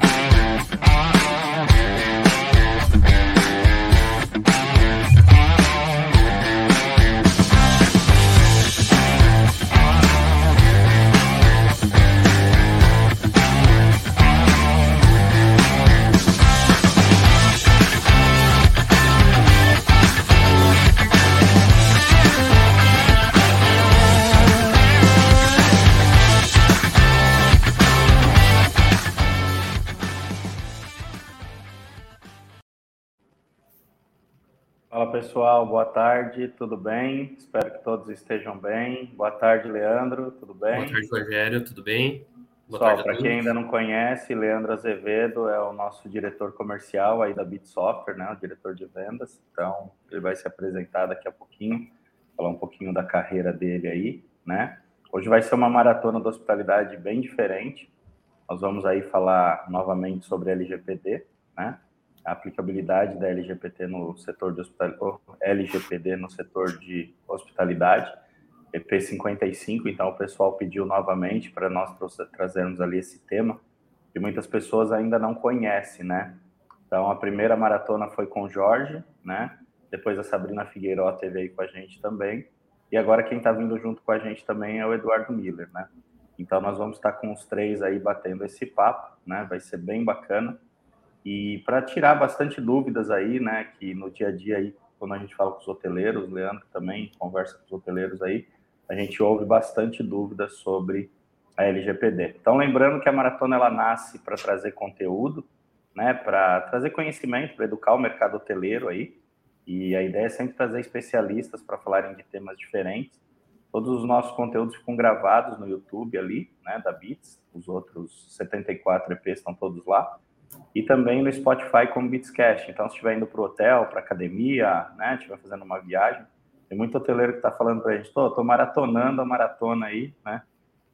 Yeah. Boa tarde, tudo bem? Espero que todos estejam bem. Boa tarde, Leandro, tudo bem? Boa tarde, Rogério, tudo bem? Boa Pessoal, para quem ainda não conhece, Leandro Azevedo é o nosso diretor comercial aí da Bit Software, né, o diretor de vendas. Então, ele vai se apresentar daqui a pouquinho, falar um pouquinho da carreira dele aí, né? Hoje vai ser uma maratona da hospitalidade bem diferente. Nós vamos aí falar novamente sobre LGPD, né? A aplicabilidade da LGPD no setor de hospital, LGPD no setor de hospitalidade, EP 55, então o pessoal pediu novamente para nós trazermos ali esse tema, que muitas pessoas ainda não conhecem, né? Então a primeira maratona foi com o Jorge, né? Depois a Sabrina Figueiró teve aí com a gente também. E agora quem está vindo junto com a gente também é o Eduardo Miller, né? Então nós vamos estar com os três aí batendo esse papo, né? Vai ser bem bacana. E para tirar bastante dúvidas aí, né, que no dia a dia aí, quando a gente fala com os hoteleiros, o Leandro também conversa com os hoteleiros aí, a gente ouve bastante dúvidas sobre a LGPD. Então, lembrando que a maratona ela nasce para trazer conteúdo, né, para trazer conhecimento, para educar o mercado hoteleiro aí. E a ideia é sempre trazer especialistas para falarem de temas diferentes. Todos os nossos conteúdos ficam gravados no YouTube ali, né, da Bits. Os outros 74 EPs estão todos lá e também no Spotify como Beatscast. Então, se estiver indo para o hotel, para academia, né, estiver fazendo uma viagem, tem muito hoteleiro que está falando para a gente, tô maratonando a maratona aí, né,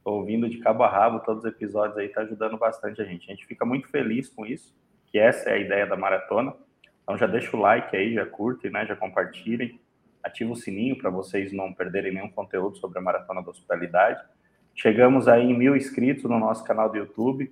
ouvindo de cabo a rabo todos os episódios aí, está ajudando bastante a gente. A gente fica muito feliz com isso, que essa é a ideia da maratona. Então, já deixa o like aí, já curtem, né, já compartilhem, ativa o sininho para vocês não perderem nenhum conteúdo sobre a Maratona da Hospitalidade. Chegamos aí em mil inscritos no nosso canal do YouTube,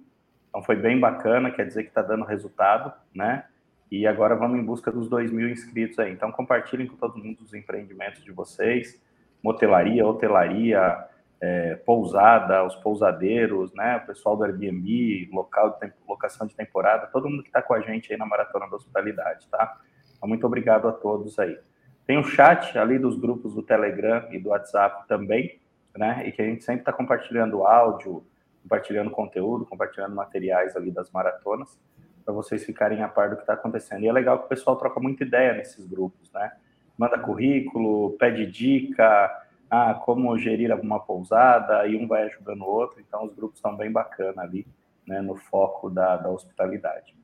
então foi bem bacana, quer dizer que está dando resultado, né? E agora vamos em busca dos 2 mil inscritos aí. Então compartilhem com todo mundo os empreendimentos de vocês, motelaria, hotelaria, é, pousada, os pousadeiros, né? O pessoal do Airbnb, local de locação de temporada, todo mundo que está com a gente aí na Maratona da Hospitalidade, tá? Então, muito obrigado a todos aí. Tem o chat ali dos grupos do Telegram e do WhatsApp também, né? E que a gente sempre está compartilhando áudio, compartilhando conteúdo, compartilhando materiais ali das maratonas, para vocês ficarem a par do que está acontecendo. E é legal que o pessoal troca muita ideia nesses grupos, né? Manda currículo, pede dica, ah, como gerir alguma pousada, e um vai ajudando o outro. Então, os grupos estão bem bacana ali, né, no foco da, da hospitalidade.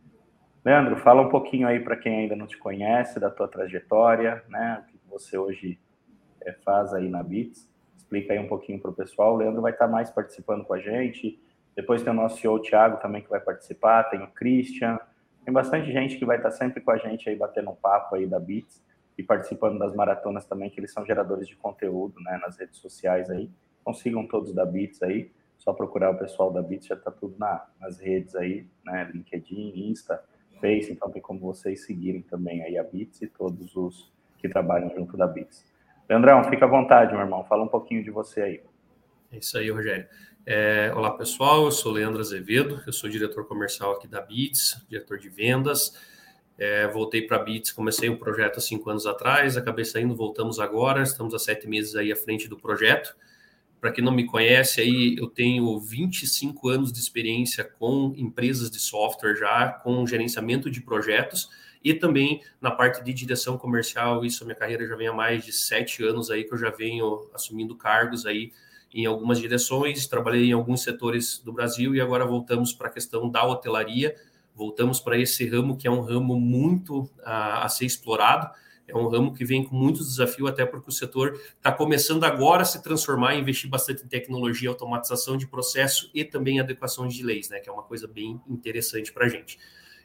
Leandro, fala um pouquinho aí para quem ainda não te conhece, da tua trajetória, né, o que você hoje é, faz aí na BITS explica aí um pouquinho para o pessoal. O Leandro vai estar mais participando com a gente. Depois tem o nosso CEO, Thiago, também, que vai participar. Tem o Christian. Tem bastante gente que vai estar sempre com a gente aí, batendo um papo aí da Bits e participando das maratonas também, que eles são geradores de conteúdo, né, nas redes sociais aí. Então sigam todos da Bits aí. Só procurar o pessoal da Bits, já está tudo na, nas redes aí, né, LinkedIn, Insta, Face, então tem como vocês seguirem também aí a Bits e todos os que trabalham junto da Bits. Leandrão, fica à vontade, meu irmão. Fala um pouquinho de você aí. É isso aí, Rogério. É, olá, pessoal. Eu sou Leandro Azevedo. Eu sou diretor comercial aqui da Beats, diretor de vendas. É, voltei para a Beats, comecei um projeto há cinco anos atrás, acabei saindo, voltamos agora. Estamos há sete meses aí à frente do projeto. Para quem não me conhece, aí eu tenho 25 anos de experiência com empresas de software já, com gerenciamento de projetos e também na parte de direção comercial. Isso a minha carreira já vem há mais de sete anos aí que eu já venho assumindo cargos aí em algumas direções, trabalhei em alguns setores do Brasil e agora voltamos para a questão da hotelaria, voltamos para esse ramo que é um ramo muito a, a ser explorado. É um ramo que vem com muitos desafios, até porque o setor está começando agora a se transformar, investir bastante em tecnologia, automatização de processo e também adequação de leis, né? Que é uma coisa bem interessante para a gente.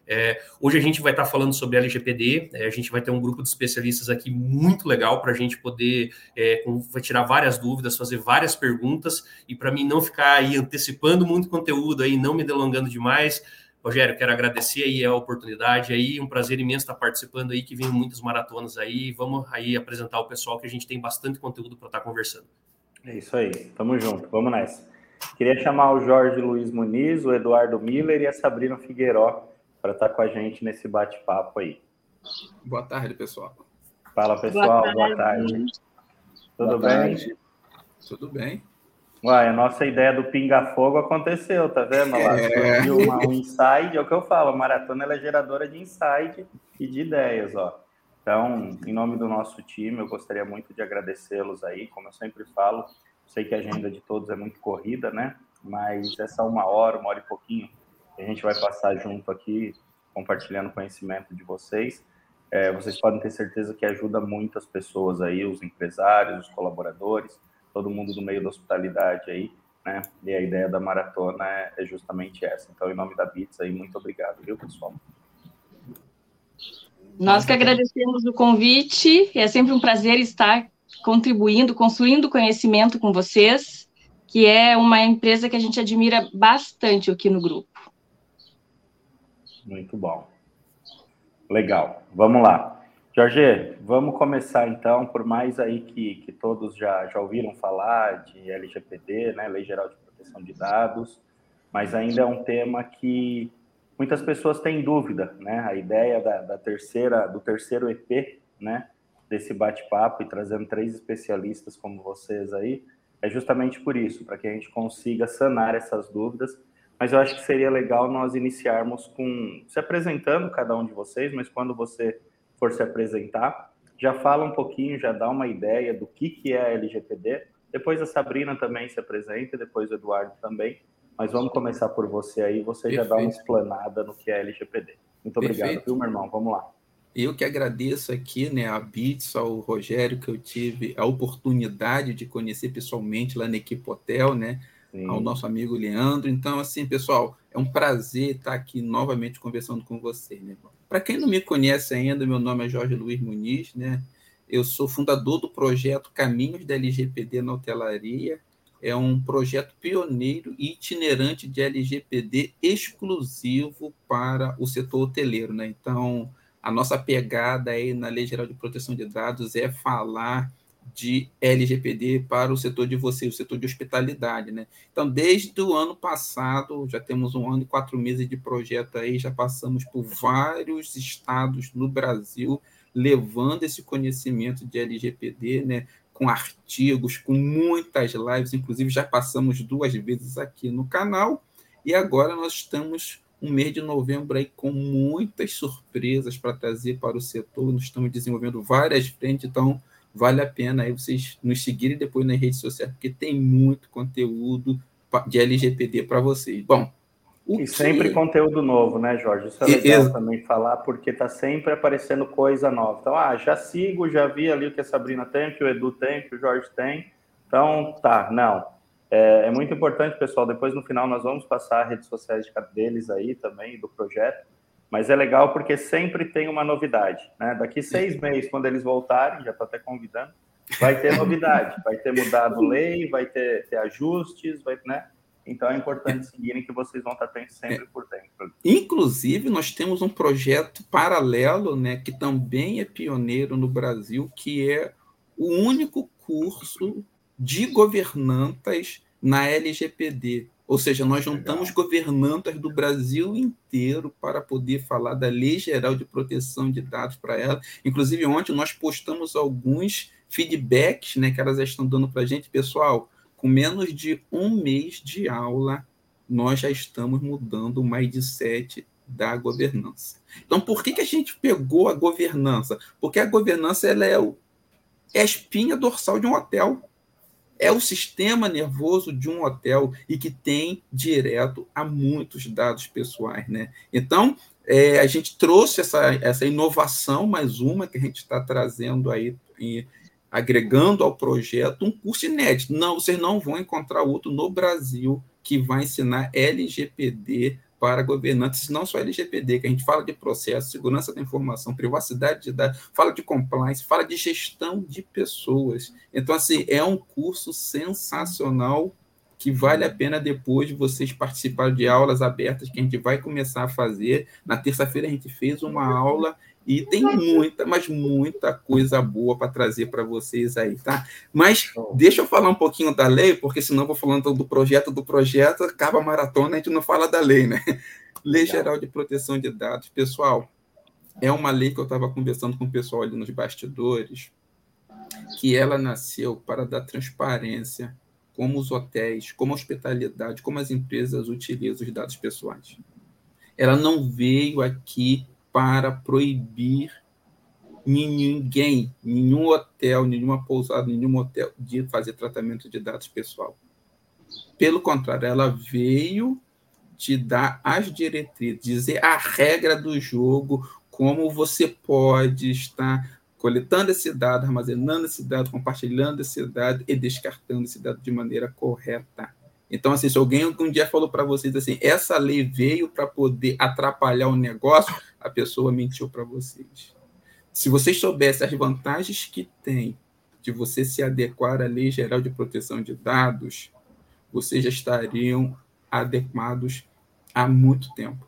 É, hoje a gente vai estar falando sobre LGPD, é, a gente vai ter um grupo de especialistas aqui muito legal para a gente poder é, tirar várias dúvidas, fazer várias perguntas, e para mim não ficar aí antecipando muito conteúdo aí, não me delongando demais, Rogério, quero agradecer aí a oportunidade aí, um prazer imenso estar participando aí, que vem muitas maratonas aí, vamos aí apresentar o pessoal que a gente tem bastante conteúdo para estar conversando. É isso aí, tamo junto, vamos nessa. Queria chamar o Jorge Luiz Muniz, o Eduardo Miller e a Sabrina Figueiró para estar com a gente nesse bate-papo aí. Boa tarde, pessoal. Fala, pessoal, boa tarde. Boa tarde. Tudo boa bem? Tarde. Tudo bem. Uai, a nossa ideia do pinga-fogo aconteceu, tá vendo? Lá é. uma, um insight, é o que eu falo, a maratona é geradora de insight e de ideias, ó. Então, em nome do nosso time, eu gostaria muito de agradecê-los aí, como eu sempre falo, sei que a agenda de todos é muito corrida, né? Mas essa uma hora, uma hora e pouquinho, a gente vai passar junto aqui, compartilhando conhecimento de vocês. É, vocês podem ter certeza que ajuda muitas pessoas aí, os empresários, os colaboradores, todo mundo do meio da hospitalidade aí, né? E a ideia da maratona é, é justamente essa. Então, em nome da Bits aí, muito obrigado, viu, pessoal? Nós que agradecemos o convite, é sempre um prazer estar contribuindo, construindo conhecimento com vocês, que é uma empresa que a gente admira bastante aqui no grupo. Muito bom. Legal. Vamos lá. Jorge, vamos começar então, por mais aí que, que todos já, já ouviram falar de LGPD, né, Lei Geral de Proteção de Dados, mas ainda é um tema que muitas pessoas têm dúvida, né? A ideia da, da terceira, do terceiro EP, né, desse bate-papo e trazendo três especialistas como vocês aí, é justamente por isso, para que a gente consiga sanar essas dúvidas. Mas eu acho que seria legal nós iniciarmos com se apresentando cada um de vocês, mas quando você for se apresentar, já fala um pouquinho, já dá uma ideia do que, que é a LGPD. Depois a Sabrina também se apresenta, depois o Eduardo também. Mas vamos começar por você aí, você Perfeito. já dá uma explanada no que é LGPD. Muito obrigado, Perfeito. viu, meu irmão? Vamos lá. Eu que agradeço aqui, né, a Bits, ao Rogério, que eu tive a oportunidade de conhecer pessoalmente lá na Equipe Hotel, né, Sim. ao nosso amigo Leandro. Então, assim, pessoal, é um prazer estar aqui novamente conversando com vocês, né, para quem não me conhece ainda, meu nome é Jorge Luiz Muniz, né? Eu sou fundador do projeto Caminhos da LGPD na Hotelaria. É um projeto pioneiro e itinerante de LGPD exclusivo para o setor hoteleiro, né? Então, a nossa pegada aí na Lei Geral de Proteção de Dados é falar de LGPD para o setor de vocês, o setor de hospitalidade, né? Então, desde o ano passado, já temos um ano e quatro meses de projeto aí, já passamos por vários estados no Brasil, levando esse conhecimento de LGPD, né? Com artigos, com muitas lives, inclusive já passamos duas vezes aqui no canal, e agora nós estamos um mês de novembro aí com muitas surpresas para trazer para o setor, nós estamos desenvolvendo várias frentes, então vale a pena aí vocês nos seguirem depois nas redes sociais, porque tem muito conteúdo de LGPD para vocês. Bom, e sempre conteúdo novo, né, Jorge? Isso é legal e, também falar, porque está sempre aparecendo coisa nova. Então, ah, já sigo, já vi ali o que a Sabrina tem, o que o Edu tem, o que o Jorge tem. Então, tá, não. É, é muito importante, pessoal. Depois, no final, nós vamos passar as redes sociais deles aí também, do projeto mas é legal porque sempre tem uma novidade. Né? Daqui seis meses, quando eles voltarem, já estou até convidando, vai ter novidade, vai ter mudado lei, vai ter, ter ajustes, vai, né? Então é importante seguirem que vocês vão estar sempre por dentro. Inclusive, nós temos um projeto paralelo, né, que também é pioneiro no Brasil, que é o único curso de governantas na LGPD. Ou seja, nós juntamos Legal. governantas do Brasil inteiro para poder falar da Lei Geral de Proteção de Dados para ela. Inclusive, ontem nós postamos alguns feedbacks né, que elas estão dando para a gente. Pessoal, com menos de um mês de aula, nós já estamos mudando o mindset da governança. Então, por que, que a gente pegou a governança? Porque a governança ela é, o, é a espinha dorsal de um hotel é o sistema nervoso de um hotel e que tem direto a muitos dados pessoais. Né? Então, é, a gente trouxe essa, essa inovação, mais uma que a gente está trazendo aí, e, agregando ao projeto um curso inédito. Não, vocês não vão encontrar outro no Brasil que vai ensinar LGPD para governantes, não só LGPD, que a gente fala de processo, segurança da informação, privacidade de dados, fala de compliance, fala de gestão de pessoas. Então, assim, é um curso sensacional que vale a pena depois vocês participarem de aulas abertas que a gente vai começar a fazer. Na terça-feira a gente fez uma aula e tem muita, mas muita coisa boa para trazer para vocês aí, tá? Mas deixa eu falar um pouquinho da lei, porque senão eu vou falando do projeto do projeto, acaba a maratona, a gente não fala da lei, né? Lei Geral de Proteção de Dados. Pessoal, é uma lei que eu estava conversando com o pessoal ali nos bastidores, que ela nasceu para dar transparência como os hotéis, como a hospitalidade, como as empresas utilizam os dados pessoais. Ela não veio aqui para proibir ninguém, nenhum hotel, nenhuma pousada, nenhum hotel de fazer tratamento de dados pessoal. Pelo contrário, ela veio te dar as diretrizes, dizer a regra do jogo, como você pode estar coletando esse dado, armazenando esse dado, compartilhando esse dado e descartando esse dado de maneira correta. Então, assim, se alguém um dia falou para vocês assim, essa lei veio para poder atrapalhar o negócio, a pessoa mentiu para vocês. Se vocês soubessem as vantagens que tem de você se adequar à Lei Geral de Proteção de Dados, vocês já estariam adequados há muito tempo.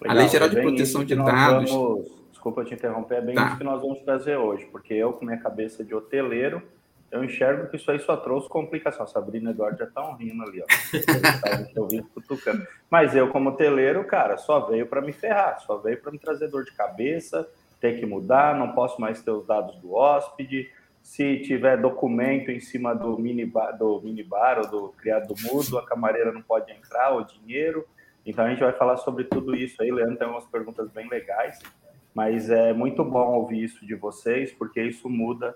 Legal, a Lei Geral de Proteção de Dados. Vamos desculpa te interromper, é bem tá. isso que nós vamos trazer hoje, porque eu, com minha cabeça de hoteleiro, eu enxergo que isso aí só trouxe complicação. A Sabrina e Eduardo já estão rindo ali, ó. Mas eu, como hoteleiro, cara, só veio para me ferrar, só veio para me trazer dor de cabeça, ter que mudar, não posso mais ter os dados do hóspede. Se tiver documento em cima do minibar, do minibar ou do criado mudo, a camareira não pode entrar, o dinheiro. Então a gente vai falar sobre tudo isso aí. Leandro tem umas perguntas bem legais. Mas é muito bom ouvir isso de vocês, porque isso muda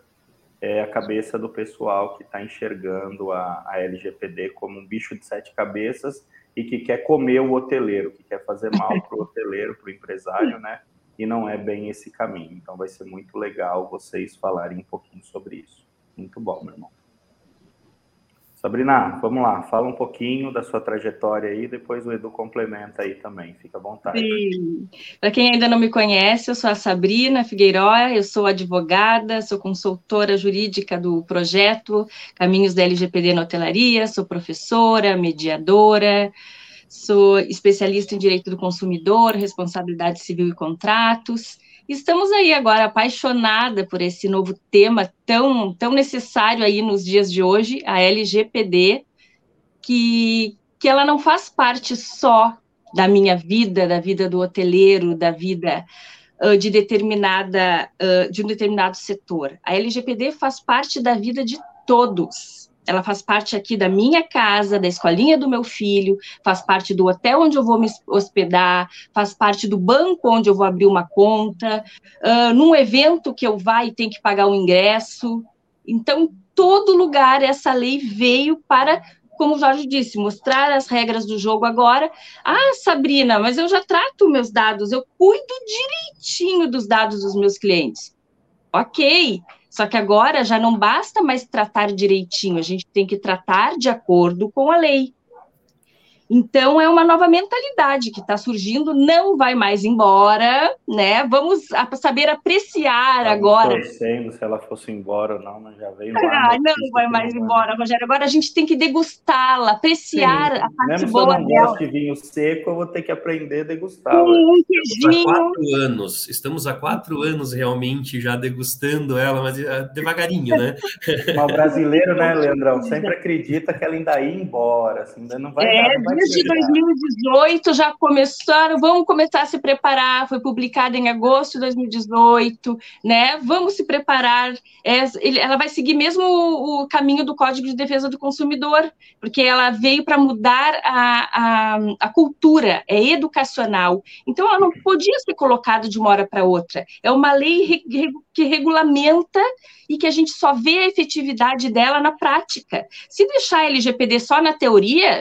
é, a cabeça do pessoal que está enxergando a, a LGPD como um bicho de sete cabeças e que quer comer o hoteleiro, que quer fazer mal para o hoteleiro, para o empresário, né? E não é bem esse caminho. Então vai ser muito legal vocês falarem um pouquinho sobre isso. Muito bom, meu irmão. Sabrina, vamos lá, fala um pouquinho da sua trajetória aí, depois o Edu complementa aí também, fica à vontade. Sim. Para quem ainda não me conhece, eu sou a Sabrina Figueiredo, eu sou advogada, sou consultora jurídica do projeto Caminhos da LGPD na Hotelaria, sou professora, mediadora, sou especialista em direito do consumidor, responsabilidade civil e contratos, Estamos aí agora apaixonada por esse novo tema tão, tão necessário aí nos dias de hoje, a LGPD, que, que ela não faz parte só da minha vida, da vida do hoteleiro, da vida uh, de determinada uh, de um determinado setor. A LGPD faz parte da vida de todos ela faz parte aqui da minha casa, da escolinha do meu filho, faz parte do hotel onde eu vou me hospedar, faz parte do banco onde eu vou abrir uma conta, uh, num evento que eu vá e tenho que pagar o ingresso. Então, todo lugar essa lei veio para, como o Jorge disse, mostrar as regras do jogo agora. Ah, Sabrina, mas eu já trato meus dados, eu cuido direitinho dos dados dos meus clientes. Ok, só que agora já não basta mais tratar direitinho, a gente tem que tratar de acordo com a lei. Então, é uma nova mentalidade que está surgindo, não vai mais embora, né? Vamos saber apreciar Estamos agora. torcendo se ela fosse embora ou não, mas já veio Ah, não vai mais embora, Rogério. Agora a gente tem que degustá-la, apreciar Sim. a parte Mesmo boa se eu não dela. gosto de vinho seco, eu vou ter que aprender a degustá-la. Um estamos há quatro anos, estamos há quatro anos realmente já degustando ela, mas uh, devagarinho, né? mas o brasileiro, né, Leandrão, sempre acredita que ela ainda ia embora, assim, ainda não vai, é, dar, não vai desde 2018 já começaram, vamos começar a se preparar, foi publicada em agosto de 2018, né? Vamos se preparar. É, ela vai seguir mesmo o, o, caminho do Código de Defesa do Consumidor, porque ela veio para mudar a, a, a, cultura, é educacional. Então, ela não podia ser colocada de uma hora para outra. É uma lei que regulamenta e que a gente só vê a efetividade dela na prática. Se deixar a LGPD só na teoria,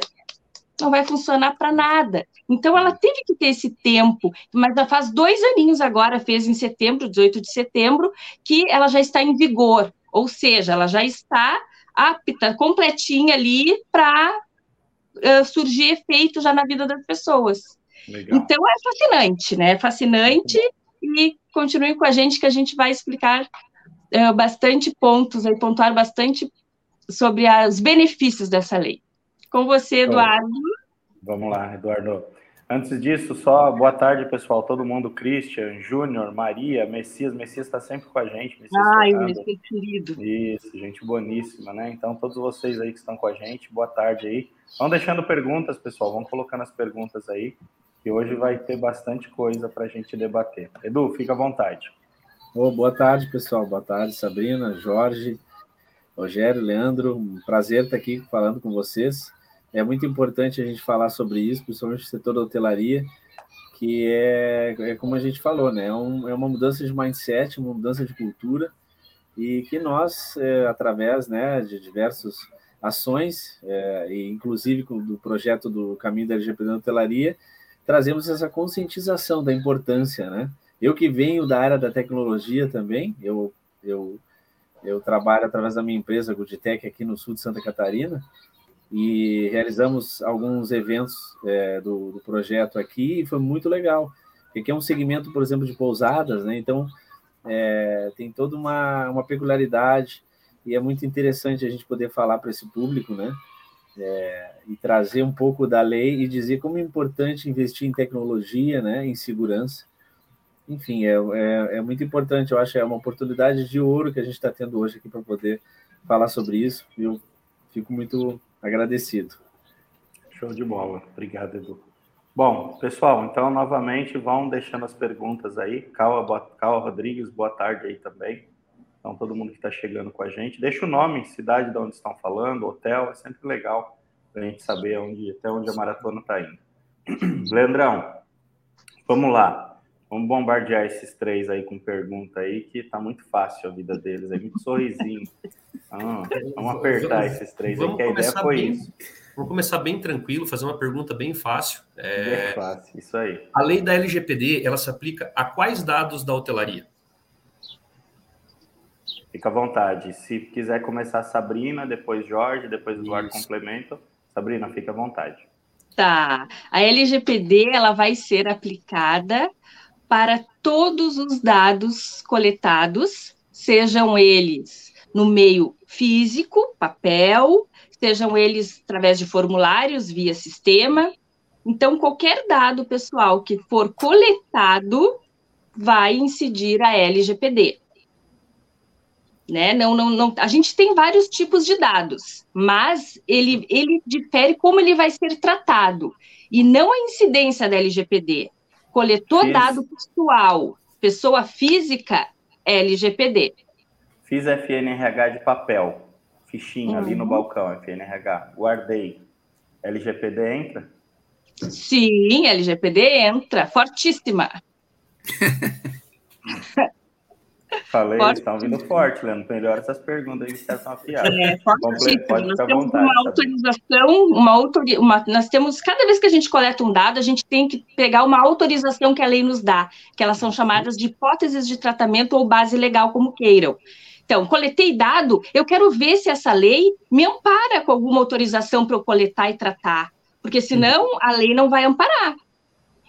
não vai funcionar para nada. Então, ela teve que ter esse tempo, mas já faz dois aninhos agora, fez em setembro, 18 de setembro, que ela já está em vigor, ou seja, ela já está apta, completinha ali para uh, surgir efeito já na vida das pessoas. Legal. Então, é fascinante, né? É fascinante e continue com a gente que a gente vai explicar uh, bastante pontos, aí, pontuar bastante sobre os benefícios dessa lei. Com você, Eduardo. Vamos lá, Eduardo. Antes disso, só boa tarde, pessoal. Todo mundo, Christian, Júnior, Maria, Messias. Messias está sempre com a gente. Messias Ai, Fernando. Messias querido. Isso, gente boníssima, né? Então, todos vocês aí que estão com a gente, boa tarde aí. Vão deixando perguntas, pessoal. Vão colocando as perguntas aí, que hoje vai ter bastante coisa para a gente debater. Edu, fica à vontade. Oh, boa tarde, pessoal. Boa tarde, Sabrina, Jorge, Rogério, Leandro. Um prazer estar aqui falando com vocês é muito importante a gente falar sobre isso, principalmente no setor da hotelaria, que é, é como a gente falou, né? É, um, é uma mudança de mindset, uma mudança de cultura, e que nós, é, através né, de diversas ações, é, e inclusive do projeto do Caminho da LGPD na Hotelaria, trazemos essa conscientização da importância, né? Eu que venho da área da tecnologia também, eu, eu, eu trabalho através da minha empresa Goodtech aqui no sul de Santa Catarina, e realizamos alguns eventos é, do, do, projeto aqui e foi muito legal. Porque é um segmento, por exemplo, de pousadas, né? Então é, tem toda uma, uma peculiaridade e é muito interessante a gente poder falar para esse público, né? É, e trazer um pouco da lei e dizer como é importante investir em tecnologia, né? Em segurança. Enfim, é, é, é muito importante. Eu acho que é uma oportunidade de ouro que a gente está tendo hoje aqui para poder falar sobre isso. Eu fico muito agradecido. Show de bola. Obrigado, Edu. Bom, pessoal, então novamente vão deixando as perguntas aí. Cal, Cal Rodrigues, boa tarde aí também. Então, todo mundo que está chegando com a gente. Deixa o nome, cidade de onde estão falando, hotel, é sempre legal para a gente saber onde, até onde a maratona está indo. Leandrão, vamos lá. Vamos bombardear esses três aí com pergunta aí, que está muito fácil a vida deles. É muito sorrisinho. Ah, vamos apertar vamos, esses três aí, que a ideia foi bem, isso. Vamos começar bem tranquilo, fazer uma pergunta bem fácil. É, bem fácil, isso aí. A lei da LGPD, ela se aplica a quais dados da hotelaria? Fica à vontade. Se quiser começar Sabrina, depois Jorge, depois Eduardo isso. complemento. Sabrina, fica à vontade. Tá. A LGPD ela vai ser aplicada para todos os dados coletados, sejam eles no meio físico, papel, sejam eles através de formulários via sistema. Então, qualquer dado pessoal que for coletado vai incidir a LGPD. Né? Não, não, não, a gente tem vários tipos de dados, mas ele, ele difere como ele vai ser tratado, e não a incidência da LGPD. Coletou Fiz. dado pessoal, pessoa física, LGPD. Fiz FNRH de papel, fichinha uhum. ali no uhum. balcão, FNRH. Guardei. LGPD entra? Sim, LGPD entra, fortíssima. Falei, Pode... estão vindo forte, Leandro. Melhor essas perguntas aí que estão afiadas. É, Pode nós temos vontade, uma autorização, uma autori... uma... nós temos, cada vez que a gente coleta um dado, a gente tem que pegar uma autorização que a lei nos dá, que elas são chamadas de hipóteses de tratamento ou base legal, como queiram. Então, coletei dado, eu quero ver se essa lei me ampara com alguma autorização para eu coletar e tratar, porque senão a lei não vai amparar.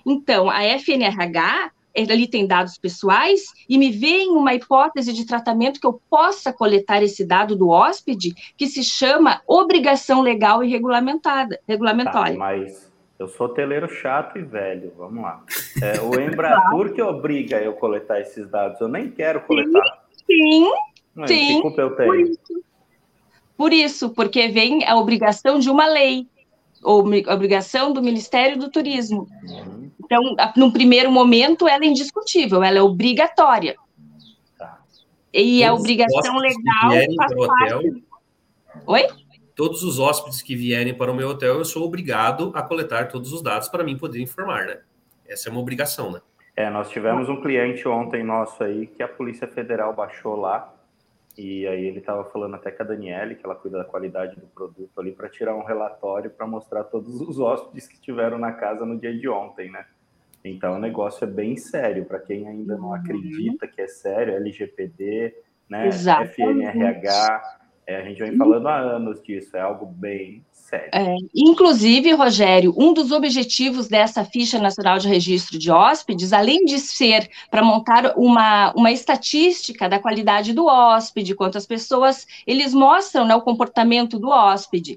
Então, a FNRH, ali tem dados pessoais, e me vem uma hipótese de tratamento que eu possa coletar esse dado do hóspede, que se chama obrigação legal e regulamentada, regulamentória. Tá, mas eu sou hoteleiro chato e velho, vamos lá. É, o Embratur que obriga eu coletar esses dados, eu nem quero coletar. Sim, sim Sim, por isso. por isso, porque vem a obrigação de uma lei, obrigação do Ministério do Turismo. Uhum. Então, no primeiro momento, ela é indiscutível, ela é obrigatória. Tá. E Todos a obrigação legal faz parte... Hotel, Oi? Todos os hóspedes que vierem para o meu hotel, eu sou obrigado a coletar todos os dados para mim poder informar, né? Essa é uma obrigação, né? É, nós tivemos um cliente ontem nosso aí que a Polícia Federal baixou lá e aí ele estava falando até com a Daniele, que ela cuida da qualidade do produto ali, para tirar um relatório para mostrar todos os hóspedes que estiveram na casa no dia de ontem, né? Então o negócio é bem sério. Para quem ainda não uhum. acredita que é sério, LGPD, né? FNRH, é, a gente vem falando há anos disso, é algo bem sério. É, inclusive, Rogério, um dos objetivos dessa ficha nacional de registro de hóspedes, além de ser para montar uma, uma estatística da qualidade do hóspede, quantas pessoas eles mostram né, o comportamento do hóspede.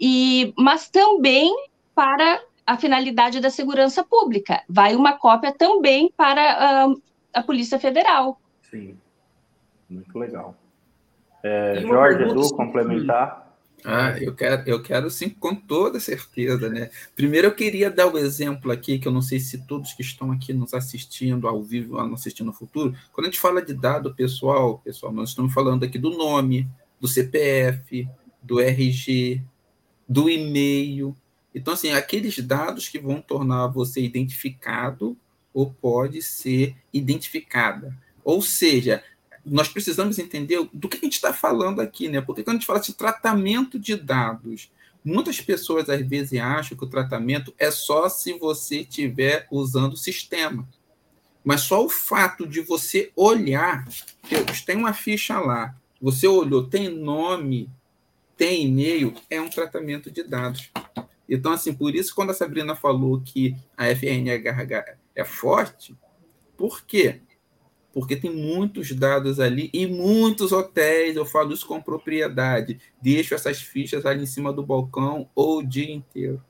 e, mas também para a finalidade da segurança pública. Vai uma cópia também para uh, a Polícia Federal. Sim, muito legal. É, Jorge, Edu, complementar. Ah, eu quero, eu quero sim, com toda certeza, né? Primeiro eu queria dar o exemplo aqui, que eu não sei se todos que estão aqui nos assistindo ao vivo, nos assistindo no futuro, quando a gente fala de dado pessoal, pessoal, nós estamos falando aqui do nome, do CPF, do RG, do e-mail. Então, assim, aqueles dados que vão tornar você identificado ou pode ser identificada. Ou seja, nós precisamos entender do que a gente está falando aqui, né? Porque quando a gente fala de tratamento de dados, muitas pessoas às vezes acham que o tratamento é só se você estiver usando o sistema. Mas só o fato de você olhar, tem uma ficha lá, você olhou, tem nome, tem e-mail, é um tratamento de dados. Então, assim, por isso, quando a Sabrina falou que a FNH é forte, por quê? Porque tem muitos dados ali e muitos hotéis, eu falo isso com propriedade, deixo essas fichas ali em cima do balcão o dia inteiro.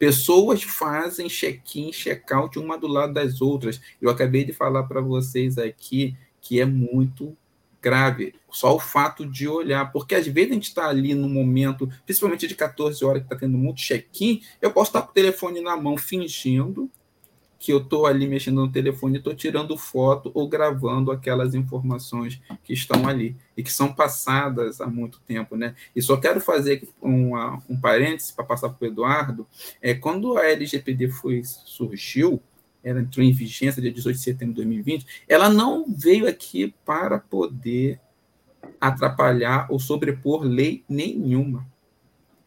Pessoas fazem check-in, check-out uma do lado das outras. Eu acabei de falar para vocês aqui que é muito grave, só o fato de olhar, porque às vezes a gente está ali no momento, principalmente de 14 horas, que está tendo muito check-in, eu posso estar com o telefone na mão fingindo que eu estou ali mexendo no telefone, estou tirando foto ou gravando aquelas informações que estão ali e que são passadas há muito tempo, né? E só quero fazer uma, um parênteses para passar para o Eduardo. É, quando a LGPD foi, surgiu, ela entrou em vigência dia 18 de setembro de 2020, ela não veio aqui para poder atrapalhar ou sobrepor lei nenhuma.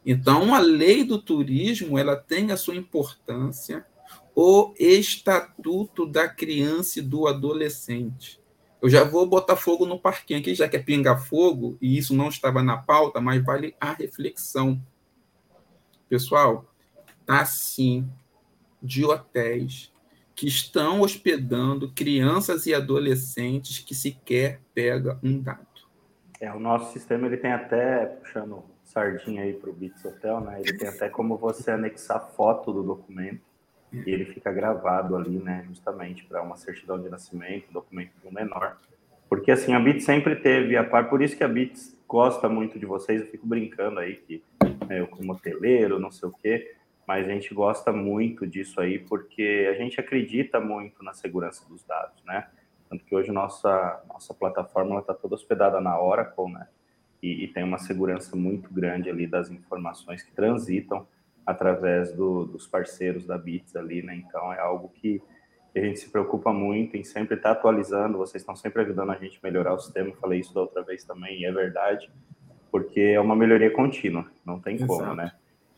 Então, a lei do turismo ela tem a sua importância, o Estatuto da Criança e do Adolescente. Eu já vou botar fogo no parquinho aqui, já que é pinga-fogo, e isso não estava na pauta, mas vale a reflexão. Pessoal, tá sim de hotéis que estão hospedando crianças e adolescentes que sequer pega um dado. É, o nosso sistema ele tem até, puxando sardinha aí para o Bits Hotel, né? Ele tem até como você anexar foto do documento e ele fica gravado ali, né, justamente para uma certidão de nascimento, documento de um menor. Porque assim, a Bits sempre teve a par, por isso que a Bits gosta muito de vocês, eu fico brincando aí que né, eu como hoteleiro, não sei o quê, mas a gente gosta muito disso aí porque a gente acredita muito na segurança dos dados, né? Tanto que hoje nossa nossa plataforma está toda hospedada na Oracle, né? E, e tem uma segurança muito grande ali das informações que transitam através do, dos parceiros da Bits ali, né? Então é algo que a gente se preocupa muito em sempre estar tá atualizando. Vocês estão sempre ajudando a gente a melhorar o sistema. Eu falei isso da outra vez também e é verdade, porque é uma melhoria contínua, não tem Exato. como, né?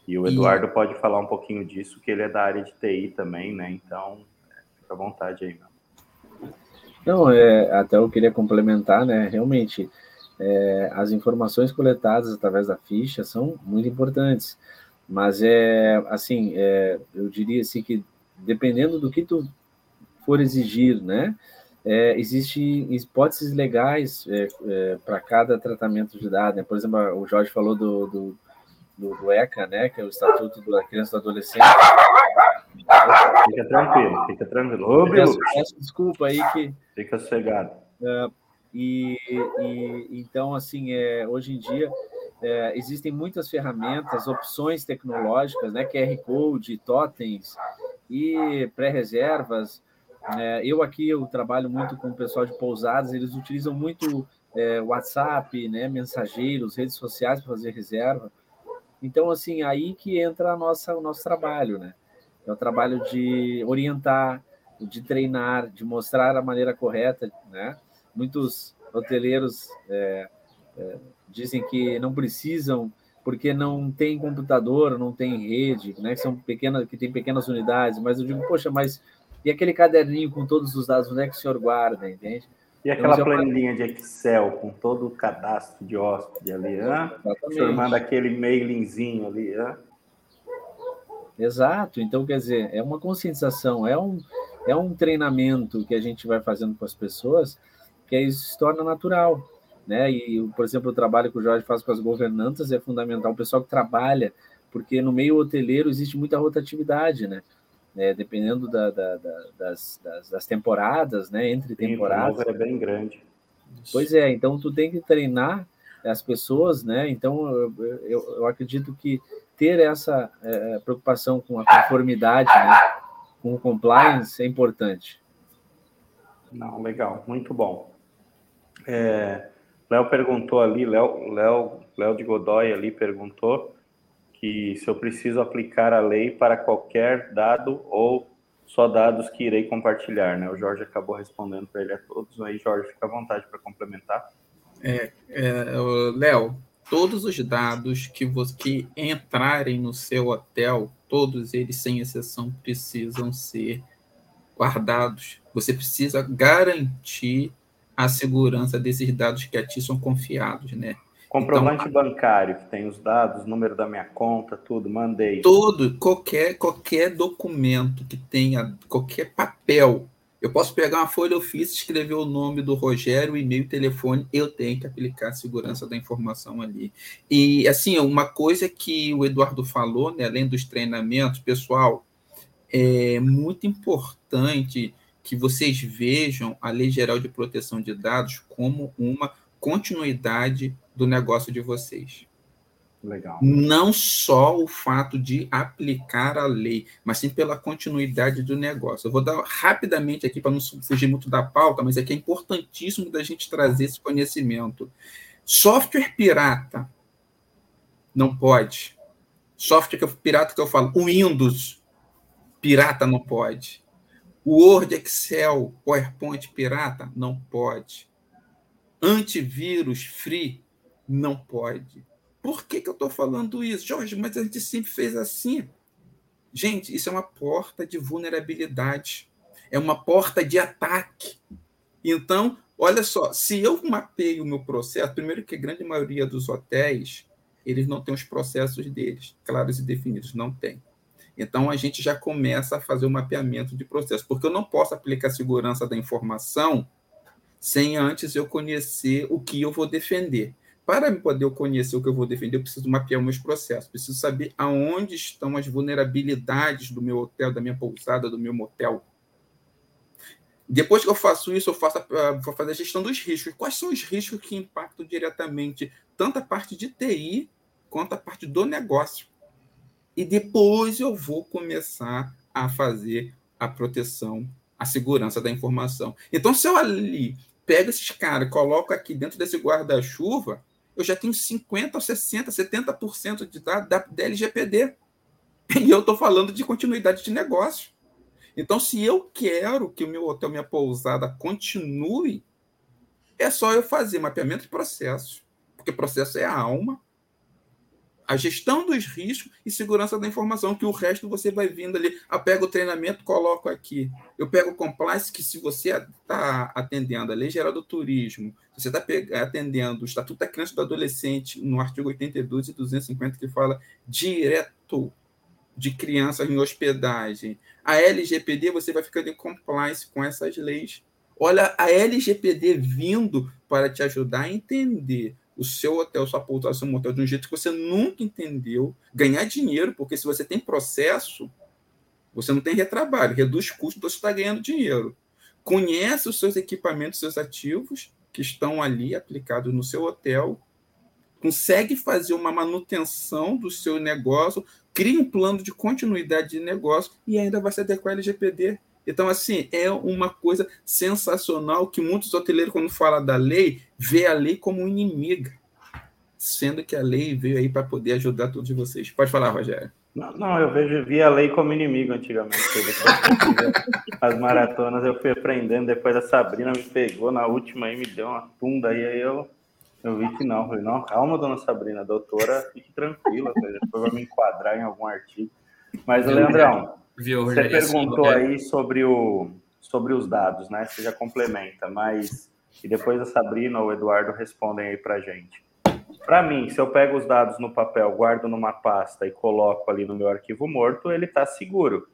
E o Eduardo e... pode falar um pouquinho disso, que ele é da área de TI também, né? Então, fica à vontade aí, meu. Não, é, até eu queria complementar, né? Realmente, é, as informações coletadas através da ficha são muito importantes. Mas é assim, é, eu diria assim que dependendo do que tu for exigir, né? É, Existem hipóteses legais é, é, para cada tratamento de dados. Né? Por exemplo, o Jorge falou do, do, do, do, ECA, né? que é o Estatuto da Criança e do Adolescente. Fica tranquilo, fica tranquilo. Ô, peço, peço desculpa aí que. Fica sossegado. Uh, e, e, então, assim, é, hoje em dia é, existem muitas ferramentas, opções tecnológicas, né, QR Code, totens e pré-reservas. É, eu aqui eu trabalho muito com o pessoal de pousadas, eles utilizam muito é, WhatsApp, né, mensageiros, redes sociais para fazer reserva. Então, assim, aí que entra a nossa, o nosso trabalho, né? É o trabalho de orientar, de treinar, de mostrar a maneira correta, né? Muitos hoteleiros é, é, dizem que não precisam porque não tem computador, não tem rede, né? Que são pequenas, que tem pequenas unidades. Mas eu digo, poxa, mas e aquele caderninho com todos os dados, onde é que o senhor guarda, entende? E aquela então, planilha de Excel com todo o cadastro de hóspede ali, né? O senhor manda aquele mailingzinho ali, né? Exato. Então, quer dizer, é uma conscientização, é um, é um treinamento que a gente vai fazendo com as pessoas, que isso se torna natural. Né? E, por exemplo, o trabalho que o Jorge faz com as governantas é fundamental. O pessoal que trabalha, porque no meio hoteleiro existe muita rotatividade, né? É, dependendo da, da, da, das, das, das, temporadas, né? Entre temporadas. Sim, é bem grande. Pois é, então tu tem que treinar as pessoas, né? Então eu, eu, eu acredito que ter essa é, preocupação com a conformidade, né? Com o compliance é importante. Não, legal, muito bom. É, Léo perguntou ali, Léo, Léo, Léo de Godoy ali perguntou que se eu preciso aplicar a lei para qualquer dado ou só dados que irei compartilhar, né? O Jorge acabou respondendo para ele a todos. Aí, Jorge, fica à vontade para complementar. É, é, Léo, todos os dados que, você, que entrarem no seu hotel, todos eles, sem exceção, precisam ser guardados. Você precisa garantir a segurança desses dados que a ti são confiados, né? Comprovante então, bancário, que tem os dados, número da minha conta, tudo, mandei. Todo, qualquer, qualquer documento que tenha, qualquer papel. Eu posso pegar uma folha ofício, escrever o nome do Rogério, e-mail, telefone, eu tenho que aplicar a segurança da informação ali. E, assim, uma coisa que o Eduardo falou, né, além dos treinamentos, pessoal, é muito importante que vocês vejam a Lei Geral de Proteção de Dados como uma continuidade do negócio de vocês. Legal. Não só o fato de aplicar a lei, mas sim pela continuidade do negócio. Eu vou dar rapidamente aqui para não fugir muito da pauta, mas é que é importantíssimo da gente trazer esse conhecimento. Software pirata não pode. Software pirata que eu falo, o Windows pirata não pode. Word, Excel, PowerPoint pirata? Não pode. Antivírus free? Não pode. Por que, que eu estou falando isso? Jorge, mas a gente sempre fez assim. Gente, isso é uma porta de vulnerabilidade. É uma porta de ataque. Então, olha só, se eu mapeio o meu processo, primeiro que a grande maioria dos hotéis, eles não têm os processos deles claros e definidos, não tem. Então, a gente já começa a fazer o mapeamento de processo, porque eu não posso aplicar segurança da informação sem antes eu conhecer o que eu vou defender. Para poder conhecer o que eu vou defender, eu preciso mapear meus processos, preciso saber aonde estão as vulnerabilidades do meu hotel, da minha pousada, do meu motel. Depois que eu faço isso, eu faço a, vou fazer a gestão dos riscos. Quais são os riscos que impactam diretamente tanto a parte de TI quanto a parte do negócio? E depois eu vou começar a fazer a proteção, a segurança da informação. Então, se eu ali pego esses caras, coloco aqui dentro desse guarda-chuva, eu já tenho 50%, 60%, 70% de dados da, da LGPD. E eu estou falando de continuidade de negócio. Então, se eu quero que o meu hotel, minha pousada continue, é só eu fazer mapeamento de processo, porque processo é a alma, a gestão dos riscos e segurança da informação, que o resto você vai vindo ali. Ah, pego o treinamento, coloco aqui. Eu pego o compliance, que se você está atendendo a Lei Geral do Turismo, você está atendendo o Estatuto da Criança e do Adolescente, no artigo 82 e 250, que fala direto de crianças em hospedagem. A LGPD, você vai ficando em compliance com essas leis. Olha a LGPD vindo para te ajudar a entender o seu hotel, sua pousação, seu motel de um jeito que você nunca entendeu, ganhar dinheiro, porque se você tem processo, você não tem retrabalho, reduz custos, você está ganhando dinheiro. Conhece os seus equipamentos, seus ativos que estão ali aplicados no seu hotel, consegue fazer uma manutenção do seu negócio, cria um plano de continuidade de negócio e ainda vai se adequar ao LGPD. Então, assim, é uma coisa sensacional que muitos hoteleiros, quando falam da lei, vê a lei como inimiga, sendo que a lei veio aí para poder ajudar todos vocês. Pode falar, Rogério. Não, não, eu vejo, vi a lei como inimigo antigamente. As maratonas eu fui aprendendo, depois a Sabrina me pegou na última e me deu uma tunda, e aí eu, eu vi que não. Falei, não, calma, dona Sabrina, doutora, fique tranquila, depois vai me enquadrar em algum artigo. Mas, Leandrão, Viu, Você perguntou é. aí sobre, o, sobre os dados, né? Você já complementa, mas. E depois a Sabrina ou o Eduardo respondem aí para gente. Para mim, se eu pego os dados no papel, guardo numa pasta e coloco ali no meu arquivo morto, ele está seguro.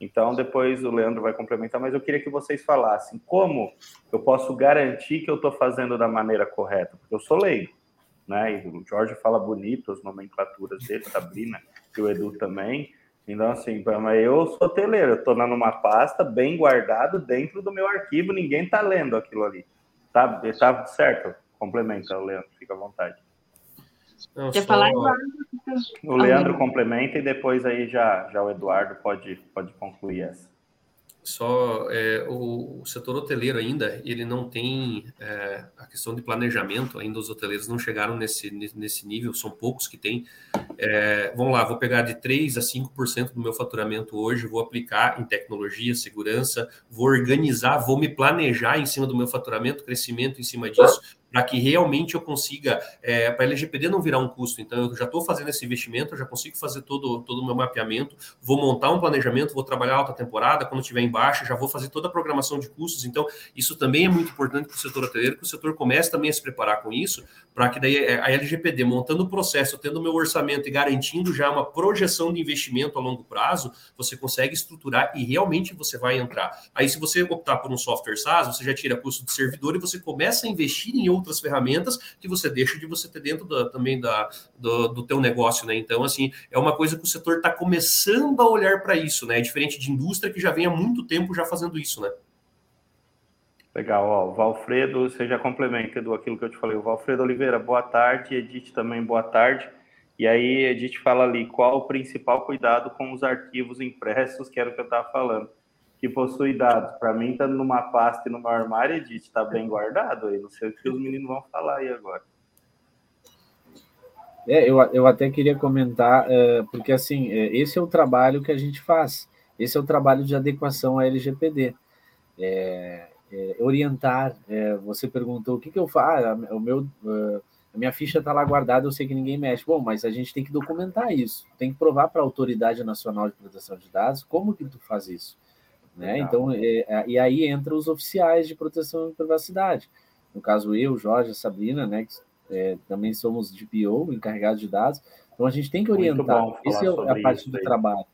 Então, depois o Leandro vai complementar, mas eu queria que vocês falassem como eu posso garantir que eu estou fazendo da maneira correta, porque eu sou leigo, né? E o Jorge fala bonito as nomenclaturas dele, Sabrina e o Edu também. Então, assim, eu sou teleiro, eu estou numa pasta bem guardado dentro do meu arquivo, ninguém está lendo aquilo ali. Tá, tá certo? Complementa, Leandro, fica à vontade. Não, Quer só... falar, Eduardo? O Leandro complementa e depois aí já, já o Eduardo pode, pode concluir essa. Só é, o, o, setor hoteleiro ainda, ele não tem é, a questão de planejamento, ainda os hoteleiros não chegaram nesse, nesse nível, são poucos que têm. É, vamos lá, vou pegar de 3% a 5% do meu faturamento hoje, vou aplicar em tecnologia, segurança, vou organizar, vou me planejar em cima do meu faturamento, crescimento em cima disso, para que realmente eu consiga, é, para a LGPD não virar um custo. Então, eu já estou fazendo esse investimento, eu já consigo fazer todo, todo o meu mapeamento, vou montar um planejamento, vou trabalhar alta temporada, quando estiver embaixo, já vou fazer toda a programação de custos. Então, isso também é muito importante para o setor hoteleiro, que o setor comece também a se preparar com isso, para que daí é, a LGPD, montando o processo, tendo o meu orçamento e garantindo já uma projeção de investimento a longo prazo, você consegue estruturar e realmente você vai entrar. Aí, se você optar por um software SaaS, você já tira custo de servidor e você começa a investir em outros outras ferramentas que você deixa de você ter dentro da, também da, do, do teu negócio, né? Então, assim, é uma coisa que o setor está começando a olhar para isso, né? É diferente de indústria que já vem há muito tempo já fazendo isso, né? Legal, ó, o Valfredo, você já complementa do aquilo que eu te falei. O Valfredo Oliveira, boa tarde. Edith também, boa tarde. E aí, Edith fala ali, qual o principal cuidado com os arquivos impressos, que era o que eu estava falando que possui dados. Para mim, está numa pasta e numa armário, Edith, está bem guardado aí. Não sei o que os meninos vão falar aí agora. É, eu, eu até queria comentar, é, porque assim, é, esse é o trabalho que a gente faz, esse é o trabalho de adequação à LGPD. É, é, orientar, é, você perguntou o que, que eu faço, ah, o meu, a minha ficha está lá guardada, eu sei que ninguém mexe. Bom, mas a gente tem que documentar isso, tem que provar para a Autoridade Nacional de Proteção de Dados como que tu faz isso. Né? Então, é, é, e aí entra os oficiais de proteção e privacidade. No caso, eu, Jorge, a Sabrina, né, que é, também somos de PO, encarregados de dados. Então, a gente tem que orientar. Isso é a parte do trabalho.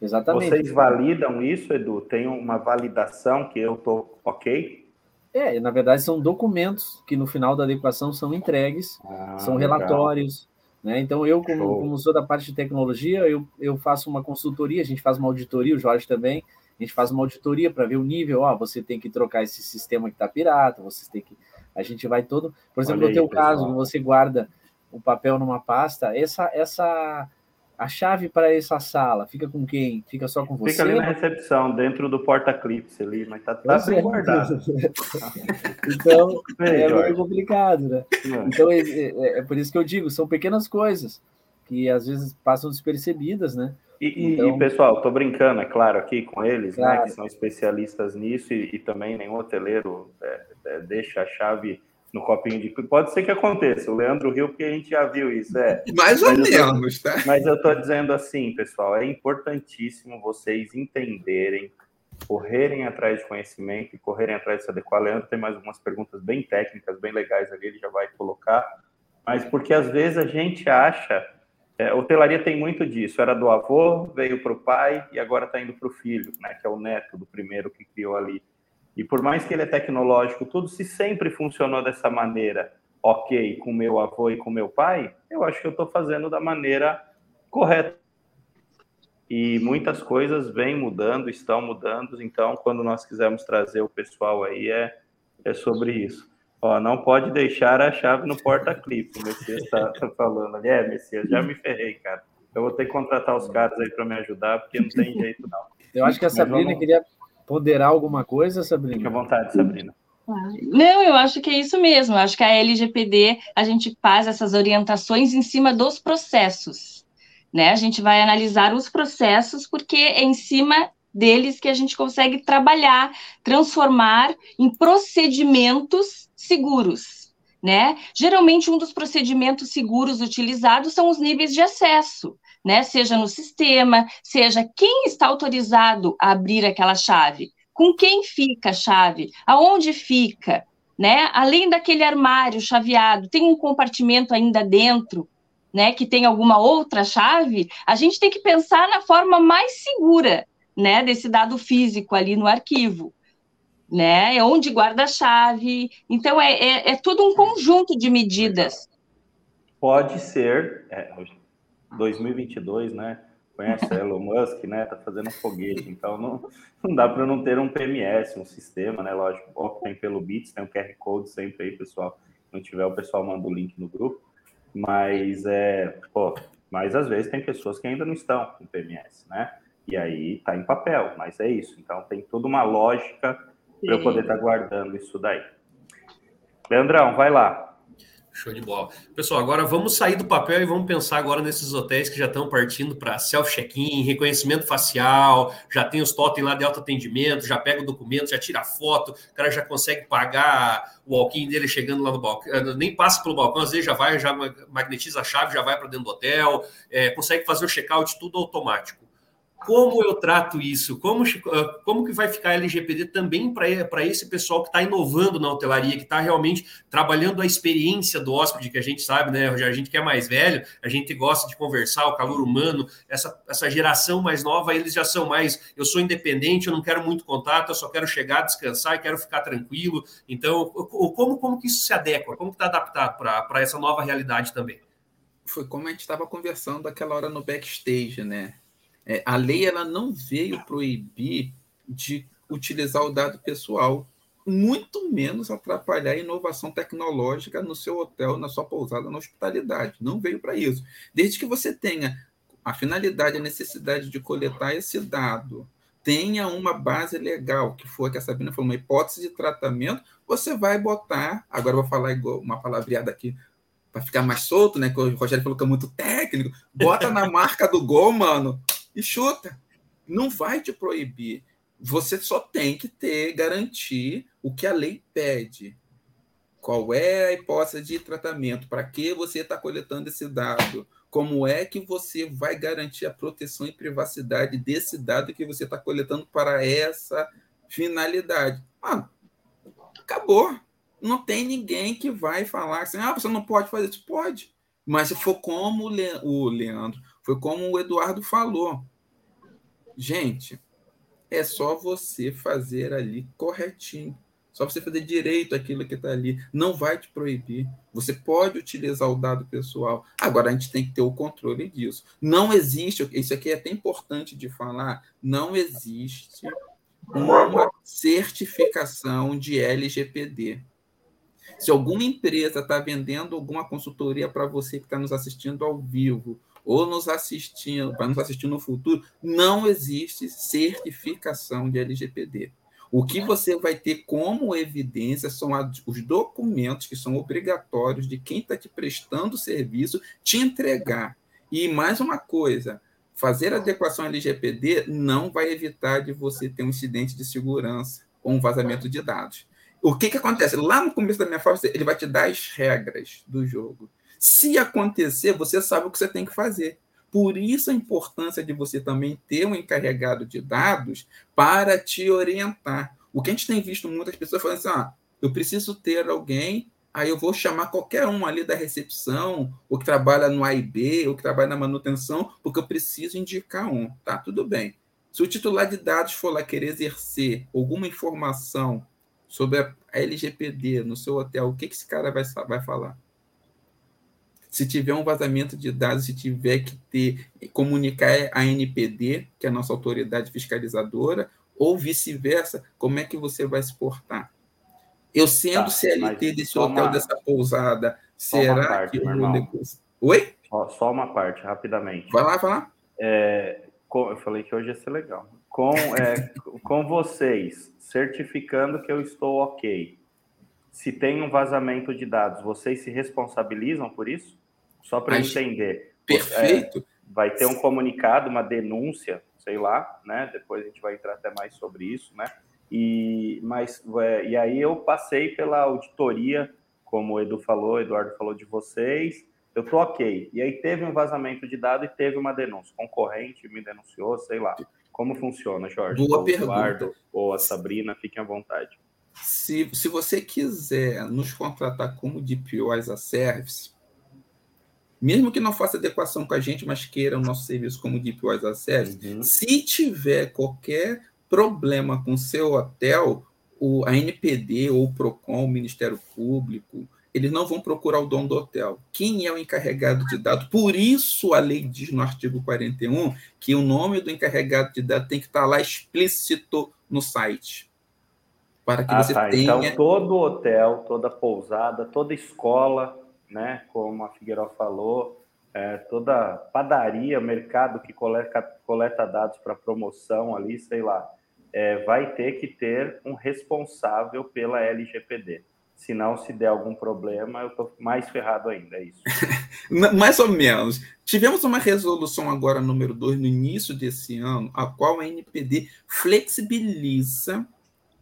Exatamente. Vocês validam isso, Edu? Tem uma validação que eu estou ok? É, na verdade, são documentos que no final da adequação são entregues, ah, são relatórios. Né? Então, eu, como, como, sou da parte de tecnologia, eu, eu faço uma consultoria, a gente faz uma auditoria, o Jorge também, a gente faz uma auditoria para ver o nível, ó, você tem que trocar esse sistema que está pirata, você tem que. A gente vai todo. Por exemplo, Olha no teu caso, você guarda o papel numa pasta, essa, essa a chave para essa sala fica com quem? Fica só com você? Fica ali na recepção, dentro do porta-clips ali, mas tá, tá bem é. guardado. então, é, é meio complicado, né? É. Então, é, é, é, por isso que eu digo, são pequenas coisas que às vezes passam despercebidas, né? E, então, e pessoal, estou brincando, é claro, aqui com eles, claro. né, que são especialistas nisso, e, e também nenhum hoteleiro é, é, deixa a chave no copinho de. Pode ser que aconteça, o Leandro riu, porque a gente já viu isso. É. Mais ou menos, tá? Mas eu estou dizendo assim, pessoal, é importantíssimo vocês entenderem, correrem atrás de conhecimento e correrem atrás de se adequar. O Leandro tem mais algumas perguntas bem técnicas, bem legais ali, ele já vai colocar. Mas porque às vezes a gente acha é, hotelaria tem muito disso. Era do avô, veio para o pai e agora está indo para o filho, né, que é o neto do primeiro que criou ali. E por mais que ele é tecnológico, tudo se sempre funcionou dessa maneira, ok, com meu avô e com meu pai, eu acho que eu estou fazendo da maneira correta. E muitas coisas vêm mudando, estão mudando. Então, quando nós quisermos trazer o pessoal aí, é, é sobre isso. Ó, não pode deixar a chave no porta-clipe. O Messias está tá falando ali. É, Messias, já me ferrei, cara. Eu vou ter que contratar os caras aí para me ajudar, porque não tem jeito, não. Eu acho que a Sabrina vamos... queria ponderar alguma coisa, Sabrina. Fique à vontade, Sabrina. Não, eu acho que é isso mesmo. Eu acho que a LGPD a gente faz essas orientações em cima dos processos. Né? A gente vai analisar os processos, porque é em cima deles que a gente consegue trabalhar, transformar em procedimentos seguros, né? Geralmente, um dos procedimentos seguros utilizados são os níveis de acesso, né? Seja no sistema, seja quem está autorizado a abrir aquela chave, com quem fica a chave, aonde fica, né? Além daquele armário chaveado, tem um compartimento ainda dentro, né? Que tem alguma outra chave, a gente tem que pensar na forma mais segura né, desse dado físico ali no arquivo, né? É onde guarda a chave. Então é, é, é todo um conjunto de medidas. Pode ser, é, 2022, né? Conhece Elon Musk, né? Tá fazendo um foguete, então não, não dá para não ter um PMS, um sistema, né? Lógico, tem pelo Bits, tem o QR Code sempre aí, pessoal. Se não tiver, o pessoal manda o link no grupo. Mas é, pô, mas às vezes tem pessoas que ainda não estão com PMS, né? E aí tá em papel, mas é isso. Então tem toda uma lógica para eu poder estar tá guardando isso daí. Leandrão, vai lá. Show de bola. Pessoal, agora vamos sair do papel e vamos pensar agora nesses hotéis que já estão partindo para self-check-in, reconhecimento facial, já tem os totem lá de autoatendimento, já pega o documento, já tira a foto, o cara já consegue pagar o walk-in dele chegando lá no balcão, eh, nem passa pelo balcão, às vezes já vai, já magnetiza a chave, já vai para dentro do hotel, é, consegue fazer o check-out tudo automático como eu trato isso? Como, ah, como que vai ficar LGPD também para esse pessoal que está inovando na hotelaria, que está realmente trabalhando a experiência do hóspede, que a gente sabe, né, A gente que é mais velho, a gente gosta de conversar, o calor humano, essa, essa geração mais nova, eles já são mais, eu sou independente, eu não quero muito contato, eu só quero chegar, descansar e quero ficar tranquilo. Então, como, como que isso se adequa? Como está adaptado para essa nova realidade também? Foi como a gente estava conversando aquela hora no backstage, né? É, a lei ela não veio proibir de utilizar o dado pessoal, muito menos atrapalhar a inovação tecnológica no seu hotel, na sua pousada, na hospitalidade. Não veio para isso. Desde que você tenha a finalidade, a necessidade de coletar esse dado, tenha uma base legal, que foi que a Sabina falou, uma hipótese de tratamento, você vai botar, agora eu vou falar igual uma palavreada aqui, para ficar mais solto, né? Que o Rogério falou que é muito técnico, bota na marca do gol, mano, e chuta. Não vai te proibir. Você só tem que ter, garantir o que a lei pede. Qual é a hipótese de tratamento? Para que você está coletando esse dado? Como é que você vai garantir a proteção e privacidade desse dado que você está coletando para essa finalidade? Ah, acabou. Não tem ninguém que vai falar assim, ah, você não pode fazer isso. Pode. Mas se for como o Leandro, foi como o Eduardo falou. Gente, é só você fazer ali corretinho. Só você fazer direito aquilo que está ali. Não vai te proibir. Você pode utilizar o dado pessoal. Agora, a gente tem que ter o controle disso. Não existe, isso aqui é até importante de falar, não existe uma certificação de LGPD. Se alguma empresa está vendendo alguma consultoria para você que está nos assistindo ao vivo, ou nos assistindo, para nos assistir no futuro, não existe certificação de LGPD. O que você vai ter como evidência são os documentos que são obrigatórios de quem está te prestando o serviço te entregar. E mais uma coisa, fazer adequação LGPD não vai evitar de você ter um incidente de segurança ou um vazamento de dados. O que, que acontece? Lá no começo da minha fala, ele vai te dar as regras do jogo. Se acontecer, você sabe o que você tem que fazer. Por isso a importância de você também ter um encarregado de dados para te orientar. O que a gente tem visto muitas pessoas falando assim: ah, eu preciso ter alguém, aí eu vou chamar qualquer um ali da recepção, ou que trabalha no AIB, ou que trabalha na manutenção, porque eu preciso indicar um. Tá, tudo bem. Se o titular de dados for lá querer exercer alguma informação sobre a LGPD no seu hotel, o que, que esse cara vai, vai falar? Se tiver um vazamento de dados, se tiver que ter comunicar a NPD, que é a nossa autoridade fiscalizadora, ou vice-versa, como é que você vai se portar? Eu sendo tá, CLT desse hotel, uma... dessa pousada, será parte, que eu vou depois... Oi? Só, só, uma parte, rapidamente. Vai lá, vai lá. É, com, eu falei que hoje ia ser legal. Com, é, com vocês, certificando que eu estou ok, se tem um vazamento de dados, vocês se responsabilizam por isso? Só para entender. Perfeito. É, vai ter um comunicado, uma denúncia, sei lá, né? Depois a gente vai entrar até mais sobre isso, né? E, mas, é, e aí eu passei pela auditoria, como o Edu falou, o Eduardo falou de vocês, eu tô ok. E aí teve um vazamento de dado e teve uma denúncia. Concorrente me denunciou, sei lá. Como funciona, Jorge? Boa ou pergunta. Eduardo ou a Sabrina, fiquem à vontade. Se, se você quiser nos contratar como DPO as a service, mesmo que não faça adequação com a gente, mas queira o nosso serviço como Deep Voice Access, uhum. se tiver qualquer problema com seu hotel, o, a NPD ou o PROCON, o Ministério Público, eles não vão procurar o dono do hotel. Quem é o encarregado de dados? Por isso a lei diz no artigo 41 que o nome do encarregado de dados tem que estar lá explícito no site. Para que ah, você tá. tenha. Então, todo hotel, toda pousada, toda escola, né, como a Figueiredo falou, é, toda padaria, mercado que coleta, coleta dados para promoção ali, sei lá, é, vai ter que ter um responsável pela LGPD. Se não, se der algum problema, eu estou mais ferrado ainda, é isso. mais ou menos. Tivemos uma resolução agora, número 2, no início desse ano, a qual a NPD flexibiliza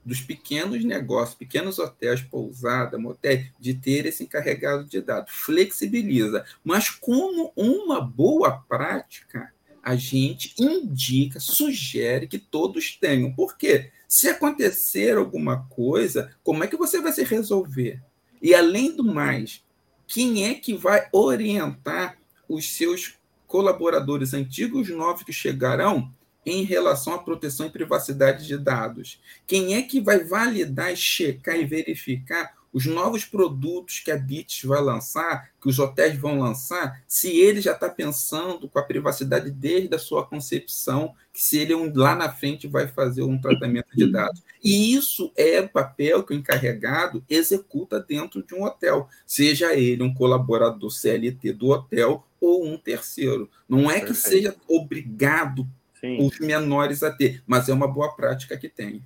dos pequenos negócios, pequenos hotéis, pousada, motel, de ter esse encarregado de dados. Flexibiliza. Mas como uma boa prática, a gente indica, sugere que todos tenham. Por quê? Se acontecer alguma coisa, como é que você vai se resolver? E além do mais, quem é que vai orientar os seus colaboradores antigos novos que chegarão em relação à proteção e privacidade de dados? Quem é que vai validar, checar e verificar os novos produtos que a Bits vai lançar, que os hotéis vão lançar, se ele já está pensando com a privacidade desde a sua concepção, que se ele lá na frente vai fazer um tratamento de dados. E isso é o papel que o encarregado executa dentro de um hotel, seja ele um colaborador CLT do hotel ou um terceiro. Não é que seja obrigado Sim. os menores a ter, mas é uma boa prática que tem.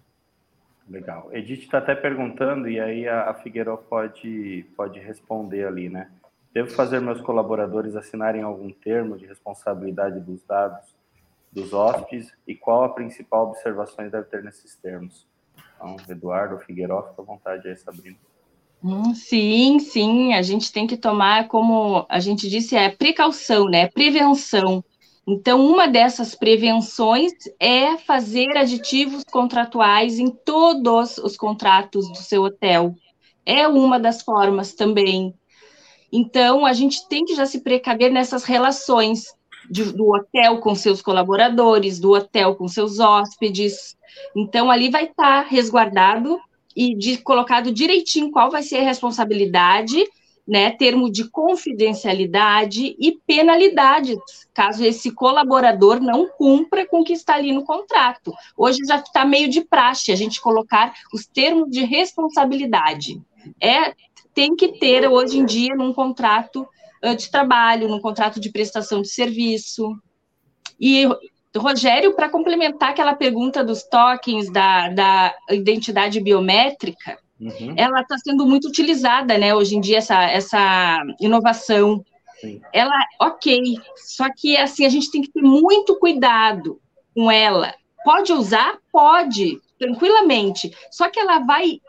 Legal. Edith está até perguntando, e aí a, a Figueiredo pode, pode responder ali, né? Devo fazer meus colaboradores assinarem algum termo de responsabilidade dos dados dos hóspedes e qual a principal observação deve ter nesses termos? Então, Eduardo, Figueiredo, fica à vontade aí, Sabrina. Hum, sim, sim, a gente tem que tomar, como a gente disse, é precaução, né? Prevenção. Então, uma dessas prevenções é fazer aditivos contratuais em todos os contratos do seu hotel. É uma das formas também. Então, a gente tem que já se precaver nessas relações de, do hotel com seus colaboradores, do hotel com seus hóspedes. Então, ali vai estar resguardado e de, colocado direitinho qual vai ser a responsabilidade né, termo de confidencialidade e penalidades, caso esse colaborador não cumpra com o que está ali no contrato. Hoje já está meio de praxe a gente colocar os termos de responsabilidade. É, tem que ter hoje em dia num contrato de trabalho, num contrato de prestação de serviço. E Rogério, para complementar aquela pergunta dos tokens da, da identidade biométrica, Uhum. Ela está sendo muito utilizada, né? Hoje em dia, essa, essa inovação. Sim. Ela, ok, só que assim, a gente tem que ter muito cuidado com ela. Pode usar? Pode, tranquilamente. Só que ela vai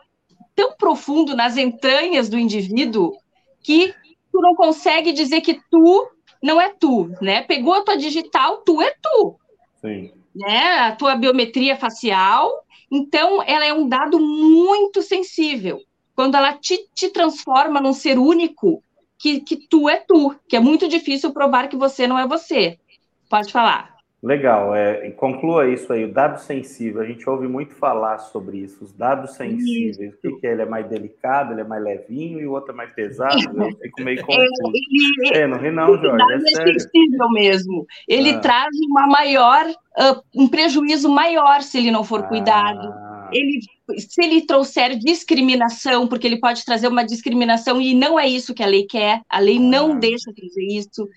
tão profundo nas entranhas do indivíduo que tu não consegue dizer que tu não é tu, né? Pegou a tua digital, tu é tu. Sim. Né? A tua biometria facial então, ela é um dado muito sensível. Quando ela te, te transforma num ser único, que, que tu é tu, que é muito difícil provar que você não é você. Pode falar. Legal, é, conclua isso aí, o dado sensível, a gente ouve muito falar sobre isso, os dados sensíveis, isso. o que, que é? Ele é mais delicado, ele é mais levinho e o outro é mais pesado, eu fico meio confuso. Ele, é, não ri não, Jorge, é, é sensível mesmo, ele ah. traz uma maior, uh, um prejuízo maior se ele não for ah. cuidado, ele, se ele trouxer discriminação, porque ele pode trazer uma discriminação e não é isso que a lei quer, a lei não ah. deixa trazer isso,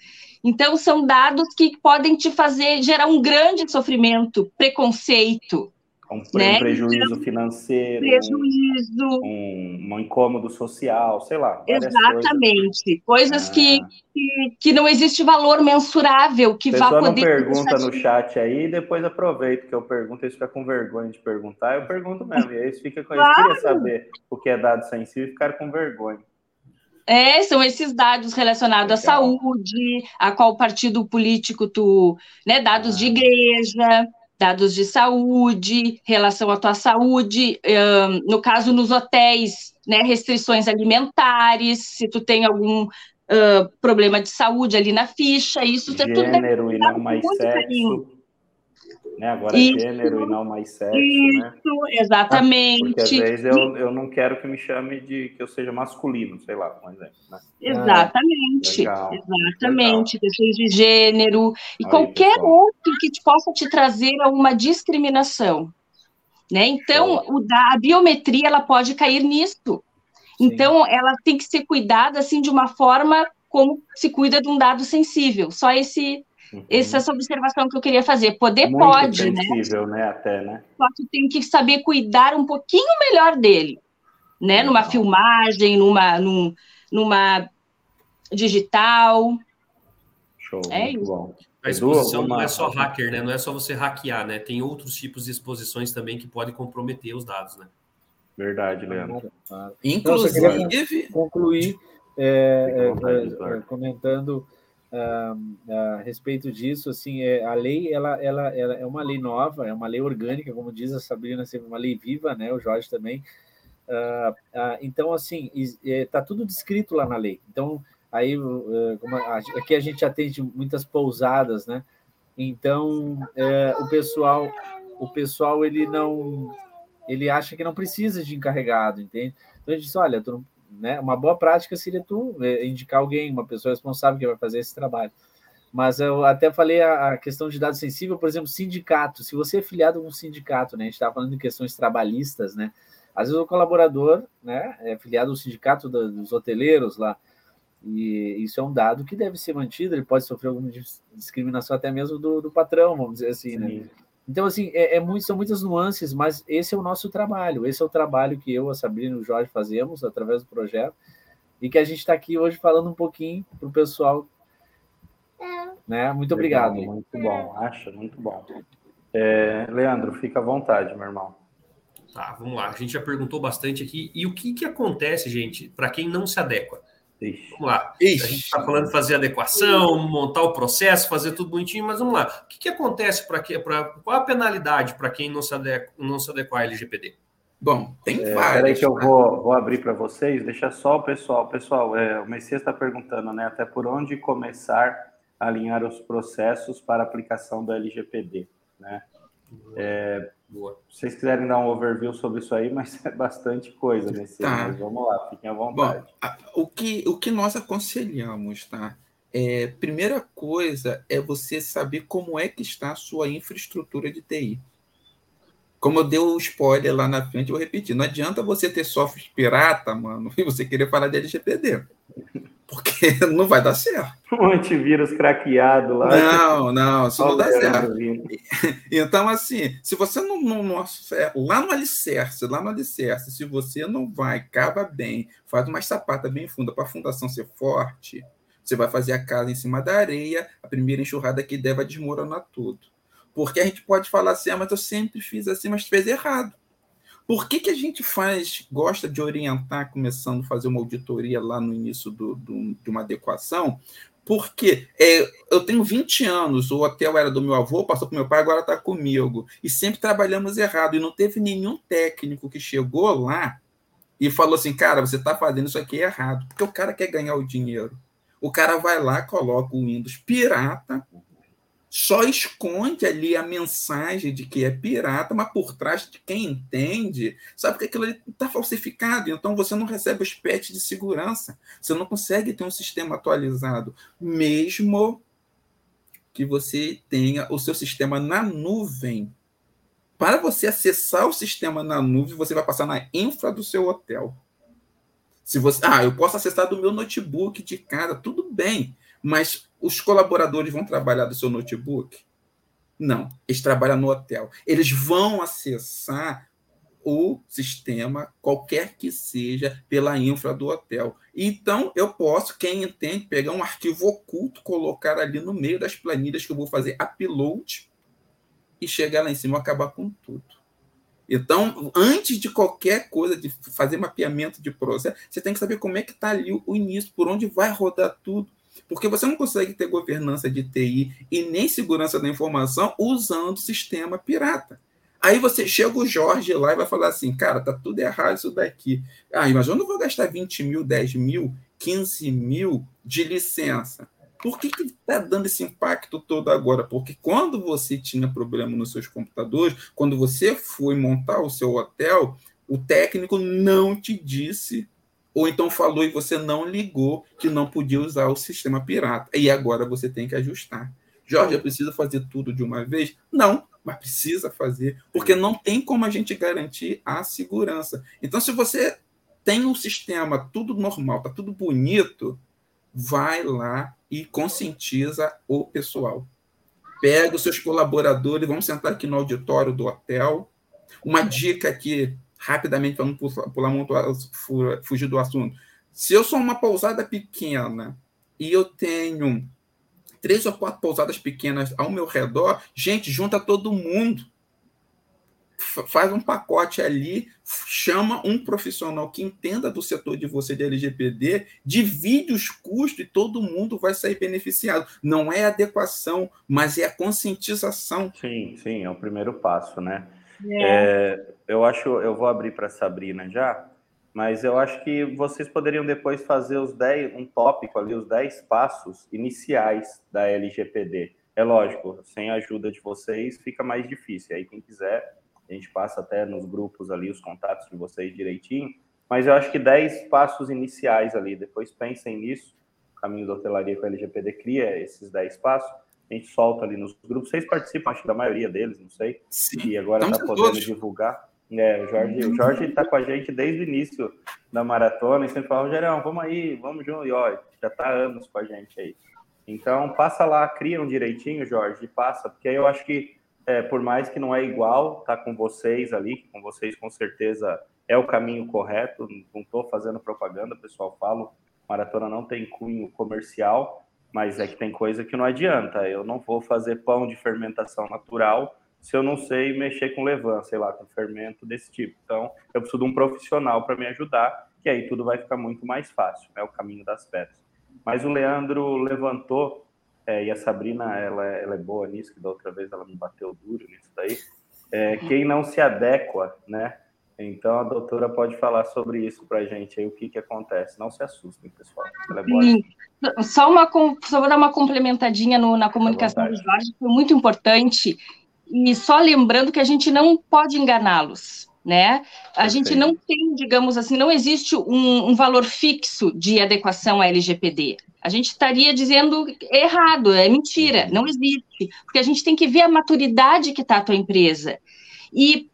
então, são dados que podem te fazer gerar um grande sofrimento, preconceito. Um, né? prejuízo financeiro, prejuízo. Um, um, incômodo social, sei lá. Exatamente. Coisas, coisas ah. que, que, que, não existe valor mensurável que vá poder. não pergunta no chat aí, depois aproveita que eu pergunto, eles ficam com vergonha de perguntar, eu pergunto mesmo. E aí eles ficam com. Claro. Eles saber o que é dado sensível e ficaram com vergonha. É, são esses dados relacionados Legal. à saúde, a qual partido político tu, né, dados de ah. igreja, dados de saúde, relação à tua saúde, um, no caso nos hotéis, né, restrições alimentares, se tu tem algum uh, problema de saúde ali na ficha, isso Gênero é tudo Gênero e não mais sexo. Carinho. Né? Agora isso, gênero e não mais sexo, isso, né? exatamente. Porque às vezes eu, eu não quero que me chame de que eu seja masculino, sei lá, por exemplo. Né? Exatamente, legal, exatamente. Questões de gênero e Aí, qualquer pessoal. outro que te possa te trazer alguma discriminação. Né? Então, o da, a biometria ela pode cair nisso. Então, ela tem que ser cuidada assim de uma forma como se cuida de um dado sensível. Só esse Uhum. Essa é essa observação que eu queria fazer. Poder Muito pode, né? sensível, né? Até, né? Só que tem que saber cuidar um pouquinho melhor dele, né? Numa filmagem, numa, num, numa digital. Show, é muito isso. bom. A exposição não é só hacker, né? Não é só você hackear, né? Tem outros tipos de exposições também que podem comprometer os dados, né? Verdade, Leandro. Inclusive, concluir é, é, é, comentando a respeito disso, assim, é, a lei ela, ela, ela, é uma lei nova, é uma lei orgânica, como diz a Sabrina, sempre uma lei viva, né? O Jorge também. Uh, então, assim, está tudo descrito lá na lei. Então, aí, aqui a gente atende muitas pousadas, né? Então, é, o pessoal, o pessoal ele não, ele acha que não precisa de encarregado, entende? Então a gente diz, olha, tu não, né? Uma boa prática seria tu é, indicar alguém, uma pessoa responsável que vai fazer esse trabalho. Mas eu até falei a, questão de dado sensível, por exemplo, sindicato. Se você é filiado a um sindicato, né? A gente estava falando de questões trabalhistas, né? Às vezes o colaborador, né, é filiado ao sindicato dos hoteleiros lá, e isso é um dado que deve ser mantido, ele pode sofrer alguma discriminação até mesmo do, do patrão, vamos dizer assim, né? Sim. né? Então, assim, é, é muito, são muitas nuances, mas esse é o nosso trabalho. Esse é o trabalho que eu, a Sabrina e o Jorge fazemos através do projeto e que a gente está aqui hoje falando um pouquinho para o pessoal. Né? Muito obrigado. muito bom, acho, muito bom. É, Leandro, fica à vontade, meu irmão. Tá, vamos lá. A gente já perguntou bastante aqui. E o que, que acontece, gente, para quem não se adequa? Ixi. Vamos lá. Ixi. A gente está falando de fazer adequação, montar o processo, fazer tudo bonitinho, mas vamos lá. O que, que acontece para que. Pra, qual a penalidade para quem não se, adequa, não se adequar à LGPD? Bom, tem é, várias. Peraí que eu né? vou, vou abrir para vocês, deixa só o pessoal. Pessoal, é, o Messias está perguntando, né? Até por onde começar a alinhar os processos para aplicação do LGPD, né? É, Boa. Se vocês quiserem dar um overview sobre isso aí, mas é bastante coisa nesse tá. Mas vamos lá, fiquem à vontade. Bom, o, que, o que nós aconselhamos, tá? É, primeira coisa é você saber como é que está a sua infraestrutura de TI. Como eu dei o spoiler lá na frente, eu vou repetir. Não adianta você ter software pirata, mano, e você querer falar de LGPD porque não vai dar certo. Um antivírus craqueado lá. Não, não, isso não dá certo. Então, assim, se você não, não, não, lá no alicerce, lá no alicerce, se você não vai, cava bem, faz uma sapata bem funda para a fundação ser forte, você vai fazer a casa em cima da areia, a primeira enxurrada que der vai desmoronar tudo. Porque a gente pode falar assim, ah, mas eu sempre fiz assim, mas fez errado. Por que, que a gente faz, gosta de orientar, começando a fazer uma auditoria lá no início do, do, de uma adequação? Porque é, eu tenho 20 anos, o hotel era do meu avô, passou para meu pai, agora está comigo. E sempre trabalhamos errado. E não teve nenhum técnico que chegou lá e falou assim: cara, você está fazendo isso aqui errado. Porque o cara quer ganhar o dinheiro. O cara vai lá, coloca o Windows pirata, só esconde ali a mensagem de que é pirata, mas por trás de quem entende, sabe que aquilo está falsificado, então você não recebe os patches de segurança, você não consegue ter um sistema atualizado, mesmo que você tenha o seu sistema na nuvem. Para você acessar o sistema na nuvem, você vai passar na infra do seu hotel. Se você, ah, eu posso acessar do meu notebook de casa, tudo bem, mas os colaboradores vão trabalhar do seu notebook? Não, eles trabalham no hotel. Eles vão acessar o sistema, qualquer que seja, pela infra do hotel. Então, eu posso, quem entende, pegar um arquivo oculto, colocar ali no meio das planilhas que eu vou fazer upload e chegar lá em cima e acabar com tudo. Então, antes de qualquer coisa, de fazer mapeamento de processo, você tem que saber como é que está ali o início, por onde vai rodar tudo. Porque você não consegue ter governança de TI e nem segurança da informação usando sistema pirata. Aí você chega o Jorge lá e vai falar assim, cara, tá tudo errado isso daqui. Ah, mas eu não vou gastar 20 mil, 10 mil, 15 mil de licença. Por que está dando esse impacto todo agora? Porque quando você tinha problema nos seus computadores, quando você foi montar o seu hotel, o técnico não te disse, ou então falou e você não ligou que não podia usar o sistema pirata. E agora você tem que ajustar. Jorge, eu preciso fazer tudo de uma vez? Não, mas precisa fazer, porque não tem como a gente garantir a segurança. Então, se você tem um sistema tudo normal, tá tudo bonito, vai lá e conscientiza o pessoal. Pega os seus colaboradores, vamos sentar aqui no auditório do hotel. Uma dica aqui, rapidamente, para não pular muito, fugir do assunto. Se eu sou uma pousada pequena e eu tenho três ou quatro pousadas pequenas ao meu redor, gente, junta todo mundo faz um pacote ali, chama um profissional que entenda do setor de você de LGPD, divide os custos e todo mundo vai sair beneficiado. Não é adequação, mas é a conscientização. Sim, sim, é o primeiro passo, né? É. É, eu acho, eu vou abrir para Sabrina já, mas eu acho que vocês poderiam depois fazer os 10, um tópico ali, os 10 passos iniciais da LGPD. É lógico, sem a ajuda de vocês fica mais difícil. Aí quem quiser a gente passa até nos grupos ali os contatos de vocês direitinho, mas eu acho que 10 passos iniciais ali, depois pensem nisso, o caminho da hotelaria com a LGPD cria esses 10 passos, a gente solta ali nos grupos, vocês participam, acho que da maioria deles, não sei, Sim, e agora está podendo todos. divulgar. É, o Jorge, o Jorge está com a gente desde o início da maratona e sempre fala, Gerão, vamos aí, vamos junto, e ó, já está anos com a gente aí. Então, passa lá, cria um direitinho, Jorge, e passa, porque aí eu acho que é, por mais que não é igual, tá com vocês ali, com vocês com certeza é o caminho correto. Não estou fazendo propaganda, pessoal, falo, maratona não tem cunho comercial, mas é que tem coisa que não adianta. Eu não vou fazer pão de fermentação natural se eu não sei mexer com levain, sei lá, com fermento desse tipo. Então, eu preciso de um profissional para me ajudar, que aí tudo vai ficar muito mais fácil, é né, o caminho das pedras. Mas o Leandro levantou é, e a Sabrina, ela, ela, é boa nisso, que da outra vez ela me bateu duro nisso daí. É, quem não se adequa, né? Então a doutora pode falar sobre isso para a gente aí, o que, que acontece. Não se assustem, pessoal. É. Só, uma, só vou dar uma complementadinha no, na comunicação do Jorge, foi muito importante. E só lembrando que a gente não pode enganá-los né? A gente não tem, digamos assim, não existe um, um, valor fixo de adequação à LGPD. A gente estaria dizendo errado, é mentira, uhum. não existe, porque a gente tem que ver a maturidade que está a tua empresa. E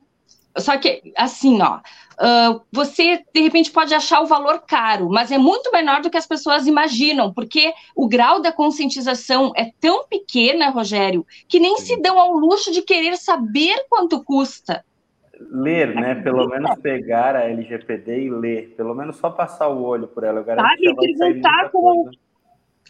só que assim, ó, uh, você de repente pode achar o valor caro, mas é muito menor do que as pessoas imaginam, porque o grau da conscientização é tão pequena, Rogério, que nem se dão ao luxo de querer saber quanto custa ler, né? Pelo menos pegar a LGPD e ler, pelo menos só passar o olho por ela. Eu garanto Sabe, que perguntar como,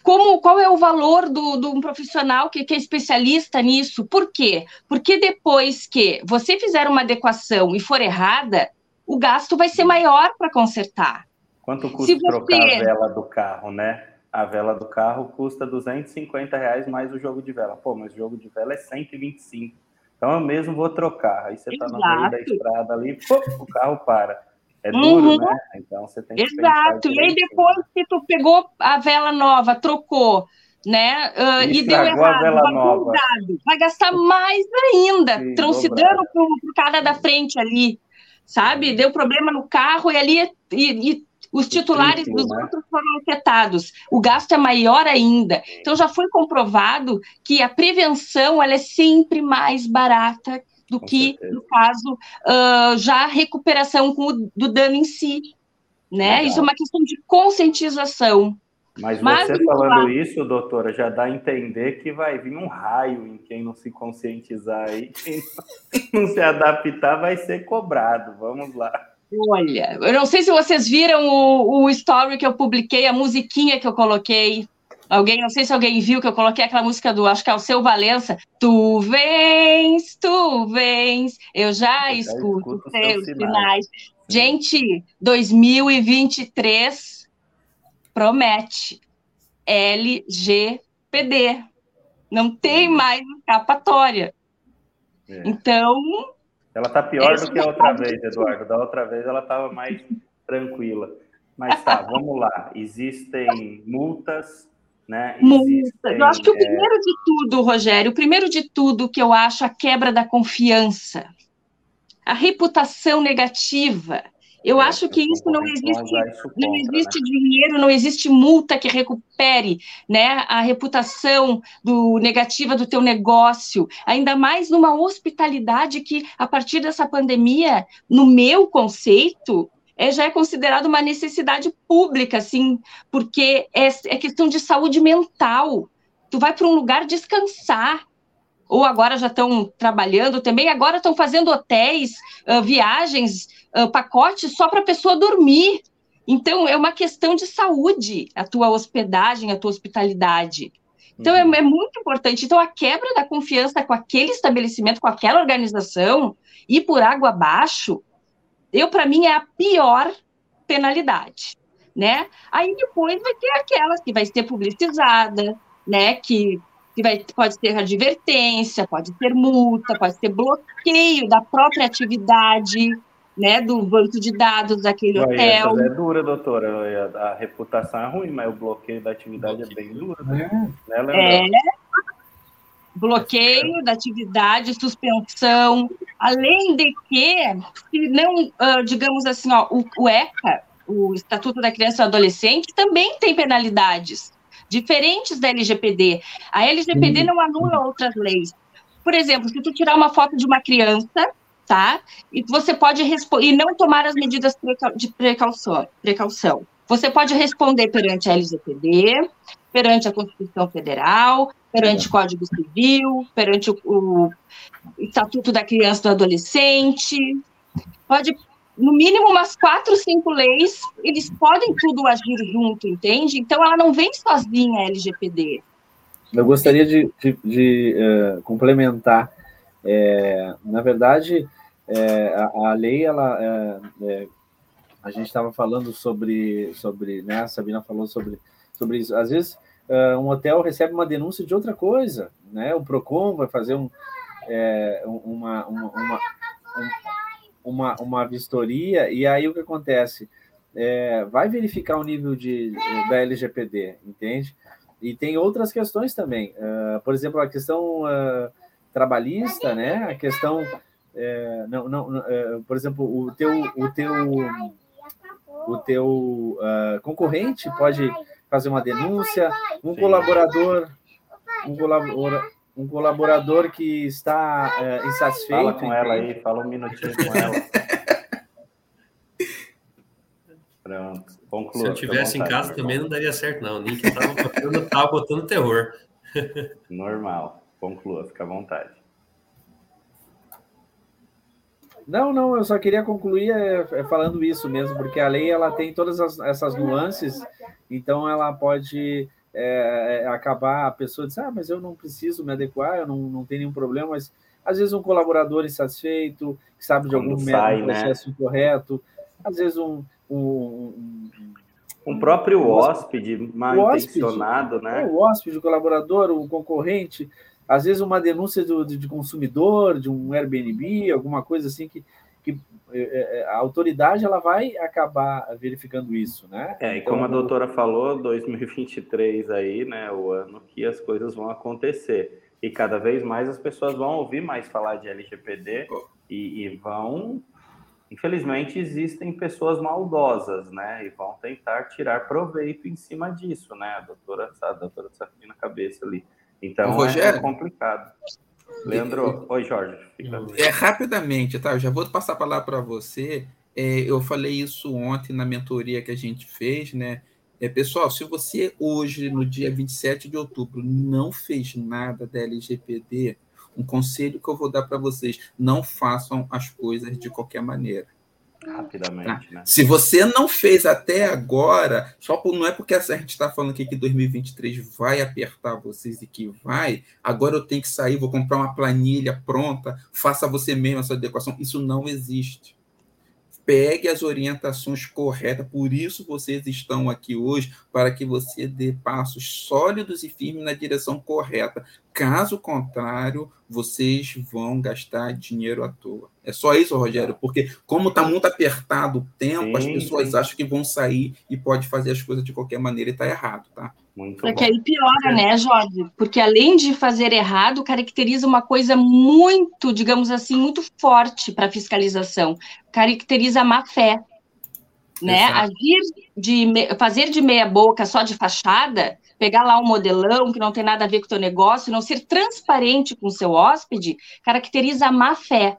como, qual é o valor do, do um profissional que, que é especialista nisso? Por quê? Porque depois que você fizer uma adequação e for errada, o gasto vai ser maior para consertar. Quanto custa você... trocar a vela do carro, né? A vela do carro custa 250 reais mais o jogo de vela. Pô, mas o jogo de vela é 125 então eu mesmo vou trocar. Aí você está no meio da estrada ali, pô, o carro para. É duro, uhum. né? Então você tem que Exato. E aí depois que tu pegou a vela nova, trocou, né? Uh, e, deu errado, nova. vai gastar mais ainda, Sim, trouxidando para o cara da frente ali, sabe? Deu problema no carro e ali e, e os titulares dos né? outros foram afetados. O gasto é maior ainda. Então já foi comprovado que a prevenção ela é sempre mais barata do com que, certeza. no caso, uh, já a recuperação com o, do dano em si. Né? Isso é uma questão de conscientização. Mas, Mas você falando isso, doutora, já dá a entender que vai vir um raio em quem não se conscientizar aí, quem não se adaptar vai ser cobrado. Vamos lá. Olha, eu não sei se vocês viram o, o story que eu publiquei, a musiquinha que eu coloquei. Alguém, não sei se alguém viu que eu coloquei aquela música do, acho que é o Seu Valença. Tu vens, tu vens, eu já, eu já escuto, escuto teus sinais. sinais. Gente, 2023 promete LGPD. Não tem mais escapatória. É. Então, ela está pior do que a outra vez, Eduardo. Da outra vez ela estava mais tranquila. Mas tá, vamos lá. Existem multas, né? Eu acho que o é, primeiro é... de tudo, Rogério, o primeiro de tudo que eu acho a quebra da confiança, a reputação negativa. Eu é, acho que isso não existe, isso contra, não existe né? dinheiro, não existe multa que recupere, né, a reputação do negativa do teu negócio, ainda mais numa hospitalidade que a partir dessa pandemia, no meu conceito, é, já é considerado uma necessidade pública, assim, porque é, é questão de saúde mental. Tu vai para um lugar descansar, ou agora já estão trabalhando também, agora estão fazendo hotéis, uh, viagens, uh, pacotes só para a pessoa dormir. Então, é uma questão de saúde, a tua hospedagem, a tua hospitalidade. Então, é, uhum. é, é, muito importante. Então, a quebra da confiança com aquele estabelecimento, com aquela organização, ir por água abaixo, eu, para mim, é a pior penalidade, né? Aí depois vai ter aquelas que vai ser publicizada, né? Que que vai, pode ter advertência, pode ter multa, pode ter bloqueio da própria atividade, né, do banco de dados daquele hotel. É dura, doutora. A reputação é ruim, mas o bloqueio da atividade é bem duro, né? É. Bloqueio da atividade, suspensão, além de que, se não, ah, digamos assim, ó, o, o ECA, o Estatuto da Criança e do Adolescente, também tem penalidades diferentes da LGPD. A LGPD não anula outras leis. Por exemplo, se tu tirar uma foto de uma criança, tá? E você pode e não tomar as medidas de precaução, precaução. Você pode responder perante a LGPD, perante a Constituição Federal, perante o Código Civil, perante o, o Estatuto da Criança e do Adolescente. Pode no mínimo umas quatro, cinco leis, eles podem tudo agir junto, entende? Então ela não vem sozinha, a LGPD. Eu gostaria de, de, de uh, complementar. É, na verdade, é, a, a, lei, ela, é, a gente estava falando sobre, sobre, né? A Sabina falou sobre, sobre isso. Às vezes, uh, um hotel recebe uma denúncia de outra coisa, né? O Procon vai fazer um, uma, uma, uma uma, uma vistoria, e aí o que acontece? É, vai verificar o nível de, da LGPD, entende? E tem outras questões também. Uh, por exemplo, a questão uh, trabalhista, né? A questão. É, não, não, uh, por exemplo, o teu, o teu, o teu concorrente pode fazer uma denúncia, um colaborador, um colaborador um colaborador que está é, insatisfeito. Fala com ela aí, fala um minutinho com ela. Pronto, conclua. Se eu tivesse em casa também não daria certo, não. O Nick estava botando, tava botando terror. Normal, conclua, fica à vontade. Não, não, eu só queria concluir é, é, falando isso mesmo, porque a lei ela tem todas as, essas nuances, então ela pode é, é, acabar a pessoa dizer, ah, mas eu não preciso me adequar, eu não, não tenho nenhum problema, mas às vezes um colaborador insatisfeito, que sabe de algum sai, né? processo incorreto, às vezes um, um, um, um próprio hóspede mal intencionado, né? É, o hóspede, o colaborador, o concorrente, às vezes uma denúncia do, de consumidor, de um Airbnb, alguma coisa assim que que é, é, a autoridade ela vai acabar verificando isso, né? É, e como a então, doutora falou, 2023 aí, né, o ano que as coisas vão acontecer. E cada vez mais as pessoas vão ouvir mais falar de LGPD e, e vão infelizmente existem pessoas maldosas, né? E vão tentar tirar proveito em cima disso, né? A doutora, a doutora Safina na cabeça ali. Então Rogério, é complicado. Leandro, oi Jorge. É rapidamente, tá? Eu já vou passar a palavra para você. É, eu falei isso ontem na mentoria que a gente fez, né? É, pessoal, se você hoje, no dia 27 de outubro, não fez nada da LGPD, um conselho que eu vou dar para vocês: não façam as coisas de qualquer maneira. Rapidamente, tá? né? Se você não fez até agora, só por, não é porque a gente está falando aqui que 2023 vai apertar vocês e que vai, agora eu tenho que sair, vou comprar uma planilha pronta, faça você mesmo essa adequação. Isso não existe. Pegue as orientações corretas, por isso vocês estão aqui hoje, para que você dê passos sólidos e firmes na direção correta. Caso contrário, vocês vão gastar dinheiro à toa. É só isso, Rogério, porque como está muito apertado o tempo, sim, as pessoas sim. acham que vão sair e pode fazer as coisas de qualquer maneira e está errado, tá? Muito Porque bom. aí piora, né, Jorge? Porque além de fazer errado, caracteriza uma coisa muito, digamos assim, muito forte para fiscalização. Caracteriza a má fé. Né? Agir de fazer de meia boca só de fachada, pegar lá um modelão que não tem nada a ver com o teu negócio, não ser transparente com o seu hóspede, caracteriza a má fé.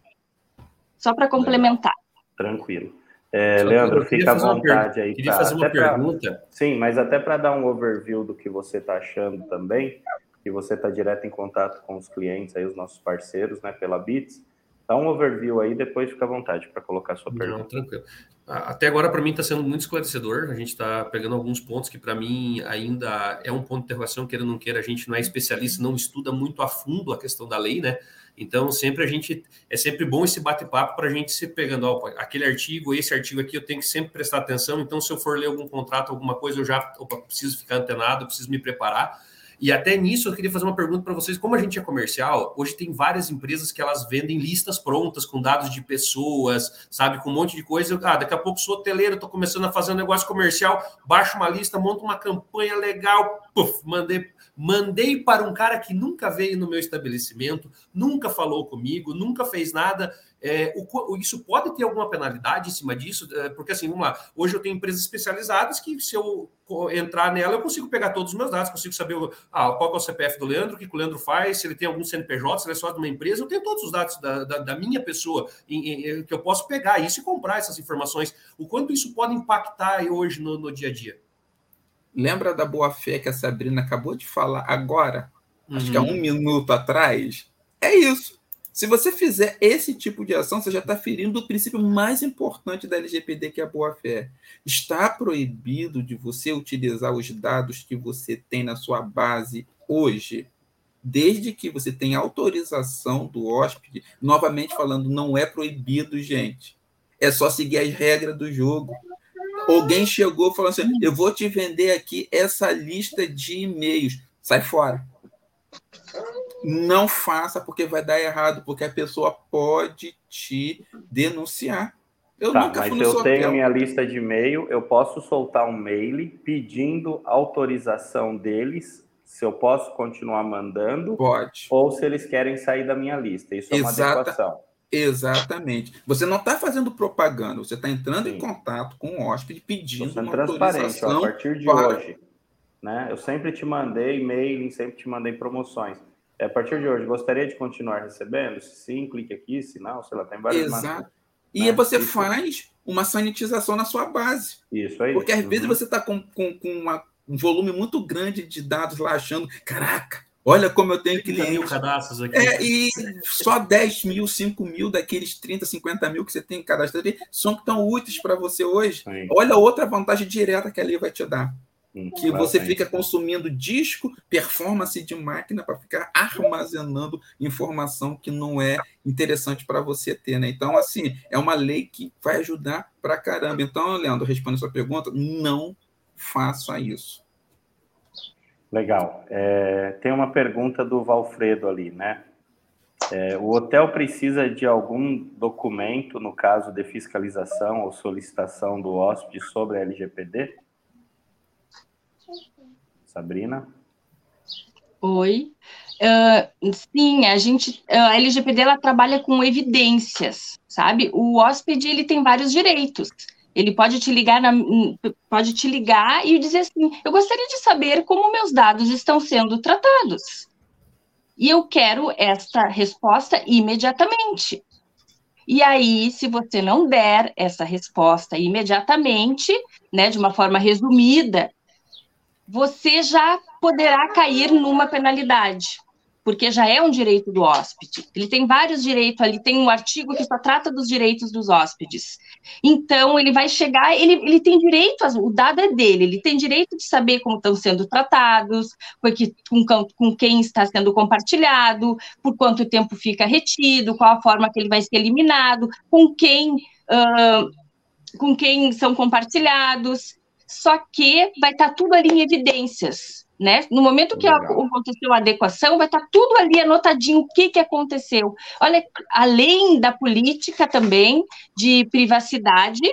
Só para complementar. Tranquilo. É, Leandro, fica à vontade aí. Queria fazer uma pergunta. Pra, sim, mas até para dar um overview do que você está achando também, que você está direto em contato com os clientes, aí, os nossos parceiros, né, pela Bits. Dá um overview aí, depois fica à vontade para colocar sua pergunta. Não, tranquilo. Até agora, para mim, está sendo muito esclarecedor. A gente está pegando alguns pontos que, para mim, ainda é um ponto de interrogação, queira ou não queira. A gente não é especialista, não estuda muito a fundo a questão da lei, né? Então, sempre a gente é sempre bom esse bate-papo para a gente se pegando, ó, aquele artigo, esse artigo aqui, eu tenho que sempre prestar atenção. Então, se eu for ler algum contrato, alguma coisa, eu já opa, preciso ficar antenado, preciso me preparar. E até nisso eu queria fazer uma pergunta para vocês. Como a gente é comercial, hoje tem várias empresas que elas vendem listas prontas com dados de pessoas, sabe, com um monte de coisa. Ah, daqui a pouco sou hoteleiro, estou começando a fazer um negócio comercial, baixo uma lista, monto uma campanha legal, puff, mandei Mandei para um cara que nunca veio no meu estabelecimento, nunca falou comigo, nunca fez nada. É, o, isso pode ter alguma penalidade em cima disso? É, porque, assim, vamos lá, hoje eu tenho empresas especializadas que, se eu entrar nela, eu consigo pegar todos os meus dados, consigo saber ah, qual é o CPF do Leandro, o que o Leandro faz, se ele tem algum CNPJ, se ele é só de uma empresa, eu tenho todos os dados da, da, da minha pessoa em, em, que eu posso pegar isso e comprar essas informações. O quanto isso pode impactar hoje no, no dia a dia? Lembra da boa fé que a Sabrina acabou de falar agora? Uhum. Acho que há um uhum. minuto atrás. É isso. Se você fizer esse tipo de ação, você já está ferindo o princípio mais importante da LGPD, que é a boa-fé. Está proibido de você utilizar os dados que você tem na sua base hoje, desde que você tenha autorização do hóspede. Novamente falando, não é proibido, gente. É só seguir as regras do jogo. Alguém chegou falando assim: eu vou te vender aqui essa lista de e-mails. Sai fora. Não faça porque vai dar errado, porque a pessoa pode te denunciar. Eu tá, nunca mas fui no eu tenho minha lista de e-mail, eu posso soltar um mail pedindo autorização deles se eu posso continuar mandando. Pode. Ou se eles querem sair da minha lista. Isso é uma Exata, adequação. Exatamente. Você não está fazendo propaganda, você está entrando Sim. em contato com o hóspede pedindo uma transparente ó, a partir de para... hoje. Né? Eu sempre te mandei e-mail, sempre te mandei promoções. É, a partir de hoje, gostaria de continuar recebendo? Se sim, clique aqui, se não, sei lá, tem várias Exato. E né? você Isso. faz uma sanitização na sua base. Isso aí. Porque às uhum. vezes você está com, com, com uma, um volume muito grande de dados lá achando, caraca, Olha como eu tenho clientes. mil cadastros aqui. É, e só 10 mil, 5 mil daqueles 30, 50 mil que você tem cadastrado ali são tão úteis para você hoje. Sim. Olha outra vantagem direta que ali vai te dar. Hum, que você fica consumindo disco, performance de máquina para ficar armazenando informação que não é interessante para você ter, né? Então, assim, é uma lei que vai ajudar para caramba. Então, Leandro, respondendo a sua pergunta, não faça isso. Legal. É, tem uma pergunta do Valfredo ali, né? É, o hotel precisa de algum documento, no caso de fiscalização ou solicitação do hóspede sobre a LGPD? Sabrina? Oi. Uh, sim, a gente, a LGPD ela trabalha com evidências, sabe? O hóspede ele tem vários direitos. Ele pode te ligar, na, pode te ligar e dizer assim: eu gostaria de saber como meus dados estão sendo tratados. E eu quero esta resposta imediatamente. E aí, se você não der essa resposta imediatamente, né, de uma forma resumida, você já poderá cair numa penalidade porque já é um direito do hóspede. Ele tem vários direitos ali, tem um artigo que só trata dos direitos dos hóspedes. Então, ele vai chegar, ele, ele tem direito, o dado é dele, ele tem direito de saber como estão sendo tratados, com, com quem está sendo compartilhado, por quanto tempo fica retido, qual a forma que ele vai ser eliminado, com quem. Uh, com quem são compartilhados, só que vai estar tudo ali em evidências né? No momento que Legal. aconteceu a adequação, vai estar tudo ali anotadinho o que, que aconteceu. Olha, além da política também de privacidade,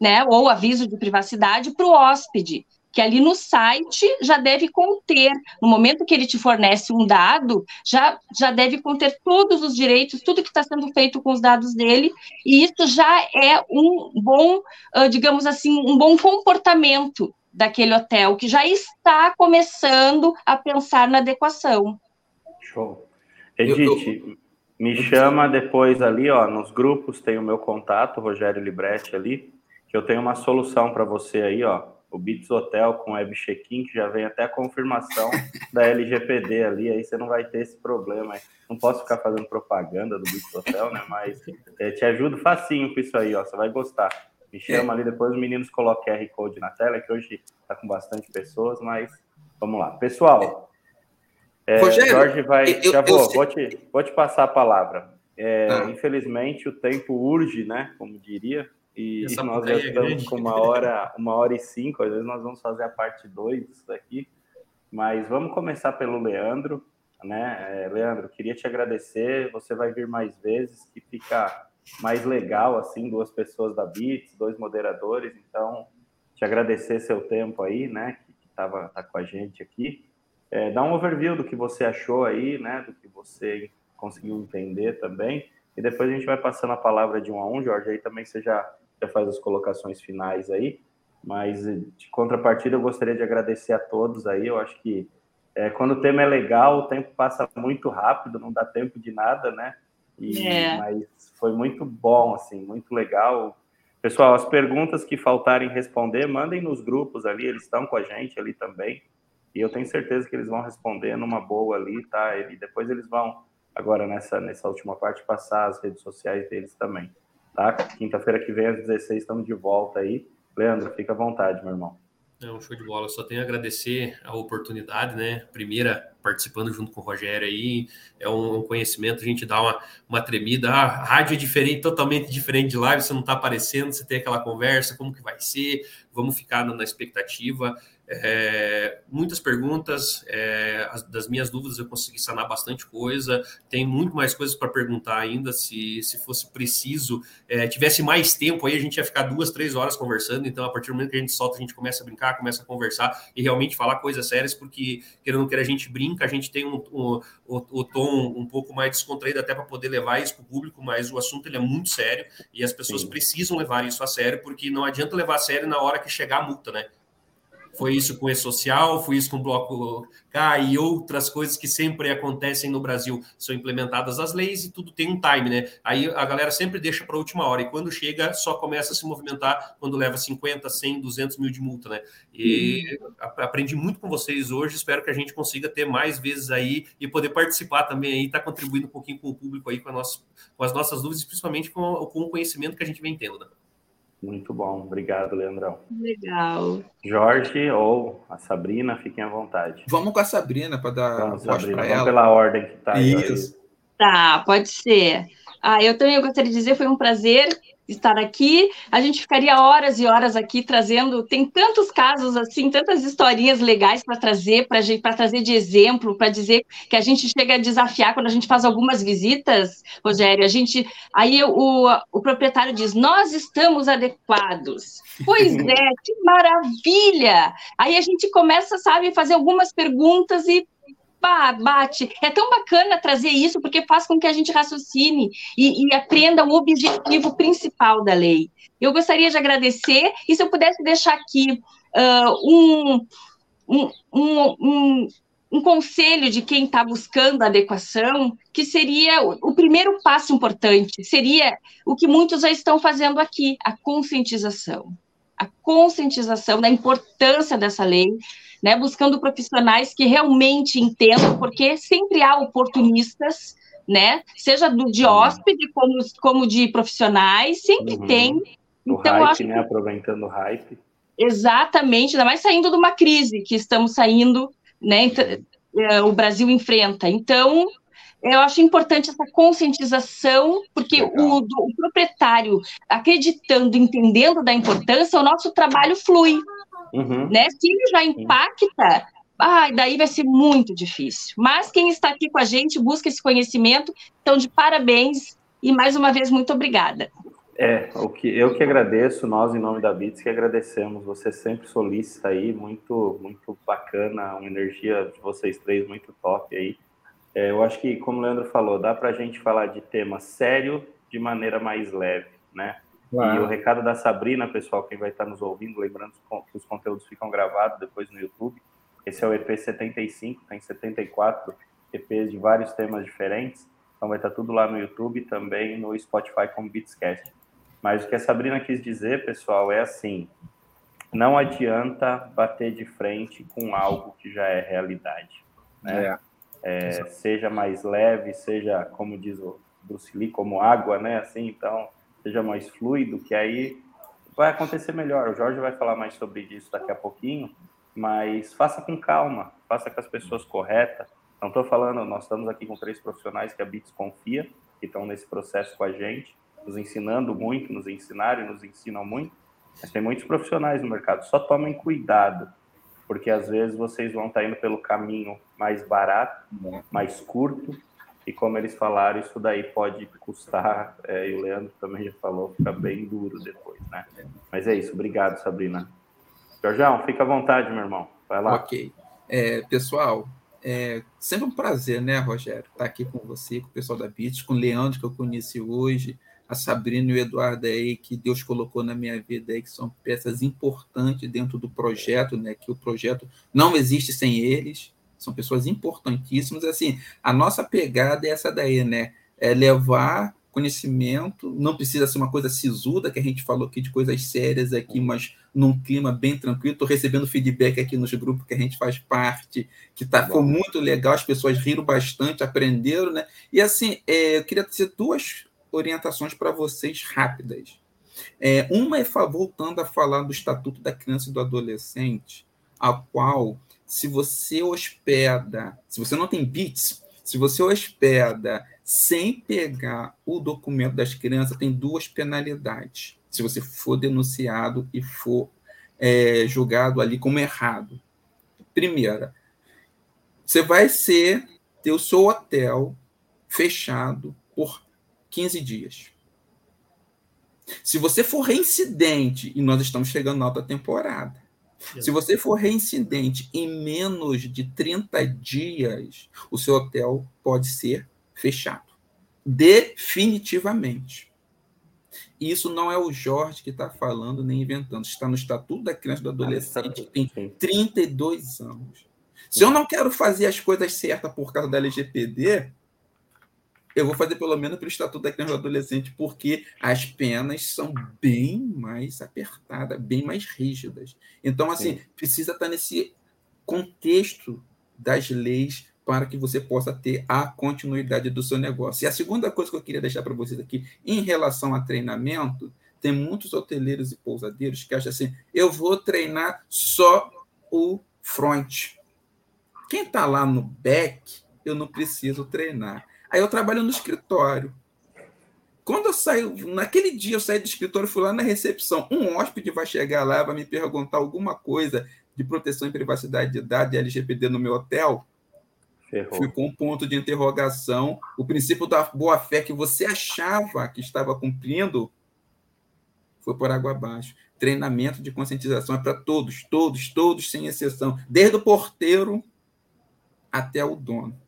né? Ou aviso de privacidade para o hóspede que ali no site já deve conter, no momento que ele te fornece um dado, já, já deve conter todos os direitos, tudo que está sendo feito com os dados dele, e isso já é um bom, digamos assim, um bom comportamento daquele hotel, que já está começando a pensar na adequação. Show. Edith, me chama depois ali, ó, nos grupos tem o meu contato, Rogério Libretti ali, que eu tenho uma solução para você aí, ó, o Bits Hotel com web check-in, que já vem até a confirmação da LGPD ali, aí você não vai ter esse problema. Não posso ficar fazendo propaganda do Bits Hotel, né? Mas é, te ajudo facinho com isso aí, ó. Você vai gostar. Me chama ali, depois os meninos colocam QR Code na tela, que hoje está com bastante pessoas, mas vamos lá. Pessoal, é, Rogério, Jorge vai. Eu, já vou, eu... vou, te, vou te passar a palavra. É, ah. Infelizmente, o tempo urge, né? Como diria. E Essa nós já estamos com uma hora, uma hora e cinco, às vezes nós vamos fazer a parte 2 disso daqui. Mas vamos começar pelo Leandro, né? É, Leandro, queria te agradecer. Você vai vir mais vezes, que fica mais legal, assim, duas pessoas da Bits, dois moderadores. Então, te agradecer seu tempo aí, né? Que estava tá com a gente aqui. É, dá um overview do que você achou aí, né? Do que você conseguiu entender também. E depois a gente vai passando a palavra de um a um, Jorge, aí também você já já faz as colocações finais aí. Mas de contrapartida, eu gostaria de agradecer a todos aí. Eu acho que é, quando o tema é legal, o tempo passa muito rápido, não dá tempo de nada, né? E, é. Mas foi muito bom, assim, muito legal. Pessoal, as perguntas que faltarem responder, mandem nos grupos ali, eles estão com a gente ali também. E eu tenho certeza que eles vão responder numa boa ali, tá? E depois eles vão, agora nessa, nessa última parte, passar as redes sociais deles também. Tá? Quinta-feira que vem, às 16, estamos de volta aí. Leandro, fica à vontade, meu irmão. É um show de bola. Eu só tenho a agradecer a oportunidade, né? Primeira, participando junto com o Rogério aí, é um, conhecimento, a gente dá uma, uma tremida. A rádio é diferente, totalmente diferente de live, você não está aparecendo, você tem aquela conversa, como que vai ser, vamos ficar na expectativa. É, muitas perguntas, é, as, das minhas dúvidas eu consegui sanar bastante coisa, tem muito mais coisas para perguntar ainda, se, se fosse preciso, é, tivesse mais tempo aí a gente ia ficar duas, três horas conversando, então a partir do momento que a gente solta, a gente começa a brincar, começa a conversar e realmente falar coisas sérias, porque querendo ou não a gente brinca, a gente tem um, um, o, o tom um pouco mais descontraído até para poder levar isso para o público, mas o assunto ele é muito sério e as pessoas Sim. precisam levar isso a sério, porque não adianta levar a sério na hora que chegar a multa, né? Foi isso com o E-Social, foi isso com o Bloco K e outras coisas que sempre acontecem no Brasil. São implementadas as leis e tudo tem um time, né? Aí a galera sempre deixa para a última hora e quando chega só começa a se movimentar quando leva 50, 100, 200 mil de multa, né? E uhum. aprendi muito com vocês hoje, espero que a gente consiga ter mais vezes aí e poder participar também aí, tá contribuindo um pouquinho com o público aí, com, nossa, com as nossas dúvidas, principalmente com, com o conhecimento que a gente vem tendo, né? Muito bom, obrigado, Leandrão. Legal. Jorge ou a Sabrina, fiquem à vontade. Vamos com a Sabrina para dar Vamos, Sabrina, vamos ela. pela ordem que está aí. Isso. Tá, pode ser. Ah, eu também gostaria de dizer, foi um prazer estar aqui. A gente ficaria horas e horas aqui trazendo. Tem tantos casos assim, tantas historinhas legais para trazer, para trazer de exemplo, para dizer que a gente chega a desafiar quando a gente faz algumas visitas, Rogério. A gente, aí o, o proprietário diz: nós estamos adequados. Pois é, que maravilha! Aí a gente começa, sabe, a fazer algumas perguntas e pá, bate. É tão bacana trazer isso, porque faz com que a gente raciocine e, e aprenda o objetivo principal da lei. Eu gostaria de agradecer, e se eu pudesse deixar aqui uh, um, um, um, um, conselho de quem está buscando adequação, que seria o primeiro passo importante, seria o que muitos já estão fazendo aqui, a conscientização. A conscientização da importância dessa lei, né, buscando profissionais que realmente entendam, porque sempre há oportunistas, né, seja do, de hóspede como, como de profissionais, sempre uhum. tem. Então, hype, acho né, aproveitando o hype. Exatamente, ainda mais saindo de uma crise que estamos saindo, né, uhum. o Brasil enfrenta. Então, eu acho importante essa conscientização, porque o, o, proprietário acreditando, entendendo da importância, o nosso trabalho flui. Uhum. Né? Se ele já impacta, ah, daí vai ser muito difícil. Mas quem está aqui com a gente busca esse conhecimento, então de parabéns e mais uma vez muito obrigada. É, o que eu que agradeço, nós em nome da Bits que agradecemos. Você sempre solicita aí, muito muito bacana, uma energia de vocês três muito top aí. É, eu acho que, como o Leandro falou, dá para a gente falar de tema sério de maneira mais leve, né? E o recado da Sabrina, pessoal, quem vai estar nos ouvindo, lembrando que os conteúdos ficam gravados depois no YouTube. Esse é o EP 75, tem 74 EPs de vários temas diferentes. Então vai estar tudo lá no YouTube também no Spotify como Beatscast. Mas o que a Sabrina quis dizer, pessoal, é assim: não adianta bater de frente com algo que já é realidade. Né? É. É, seja mais leve, seja, como diz o Bruce Lee, como água, né? Assim, então, seja mais fluido, que aí vai acontecer melhor. O Jorge vai falar mais sobre isso daqui a pouquinho, mas faça com calma, faça com as pessoas corretas. Não estou falando, nós estamos aqui com três profissionais que a Bits confia, que estão nesse processo com a gente, nos ensinando muito, nos ensinaram e nos ensinam muito. Mas tem muitos profissionais no mercado, só tomem cuidado porque às vezes vocês vão estar indo pelo caminho mais barato, mais curto, e como eles falaram, isso daí pode custar, é, e o Leandro também já falou, fica bem duro depois, né? Mas é isso, obrigado, Sabrina. Jorjão, fica à vontade, meu irmão. Vai lá. Ok. É, pessoal, é sempre um prazer, né, Rogério, estar aqui com você, com o pessoal da BIT, com o Leandro, que eu conheci hoje, a Sabrina e o Eduardo aí, que Deus colocou na minha vida aí, que são peças importantes dentro do projeto, né? Que o projeto não existe sem eles, são pessoas importantíssimas. Assim, a nossa pegada é essa daí, né? É levar conhecimento, não precisa ser uma coisa sisuda, que a gente falou aqui de coisas sérias aqui, mas num clima bem tranquilo. Estou recebendo feedback aqui nos grupos que a gente faz parte, que tá, foi muito legal, as pessoas riram bastante, aprenderam, né? E assim, é, eu queria dizer duas orientações para vocês rápidas. É, uma é voltando a falar do Estatuto da Criança e do Adolescente, a qual, se você hospeda, se você não tem bits, se você hospeda sem pegar o documento das crianças, tem duas penalidades. Se você for denunciado e for é, julgado ali como errado. Primeira, você vai ser ter o seu hotel fechado por 15 dias. Se você for reincidente, e nós estamos chegando na alta temporada, se você for reincidente em menos de 30 dias, o seu hotel pode ser fechado. Definitivamente. Isso não é o Jorge que está falando nem inventando. Está no Estatuto da Criança e do Adolescente, que tem 32 anos. Se eu não quero fazer as coisas certas por causa da LGPD, eu vou fazer pelo menos pelo Estatuto da Criança e do Adolescente, porque as penas são bem mais apertadas, bem mais rígidas. Então, assim, Sim. precisa estar nesse contexto das leis para que você possa ter a continuidade do seu negócio. E a segunda coisa que eu queria deixar para vocês aqui, em relação a treinamento, tem muitos hoteleiros e pousadeiros que acham assim: eu vou treinar só o front. Quem está lá no back, eu não preciso treinar. Aí eu trabalho no escritório. Quando eu saio, naquele dia eu saí do escritório, fui lá na recepção. Um hóspede vai chegar lá, vai me perguntar alguma coisa de proteção e privacidade de dados e LGPD no meu hotel. Ferrou. Ficou um ponto de interrogação. O princípio da boa-fé que você achava que estava cumprindo foi por água abaixo. Treinamento de conscientização é para todos, todos, todos, sem exceção, desde o porteiro até o dono.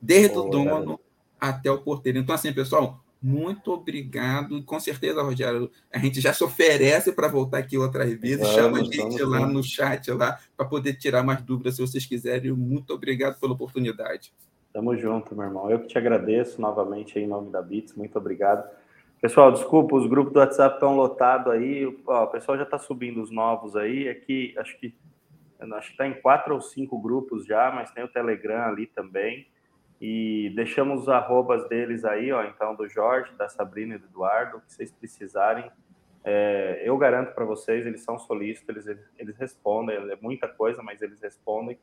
Desde o dono até o porteiro. Então, assim, pessoal, muito obrigado. Com certeza, Rogério, a gente já se oferece para voltar aqui outras vezes. Vamos, Chama a gente lá no chat lá para poder tirar mais dúvidas se vocês quiserem. Muito obrigado pela oportunidade. Tamo junto, meu irmão. Eu que te agradeço novamente em nome da Bits. Muito obrigado. Pessoal, desculpa, os grupos do WhatsApp estão lotados aí. Ó, o pessoal já está subindo os novos aí. Aqui, acho que acho que está em quatro ou cinco grupos já, mas tem o Telegram ali também. E deixamos os arrobas deles aí, ó, então, do Jorge, da Sabrina e do Eduardo, que vocês precisarem. É, eu garanto para vocês, eles são solícitos, eles, eles respondem, é muita coisa, mas eles respondem.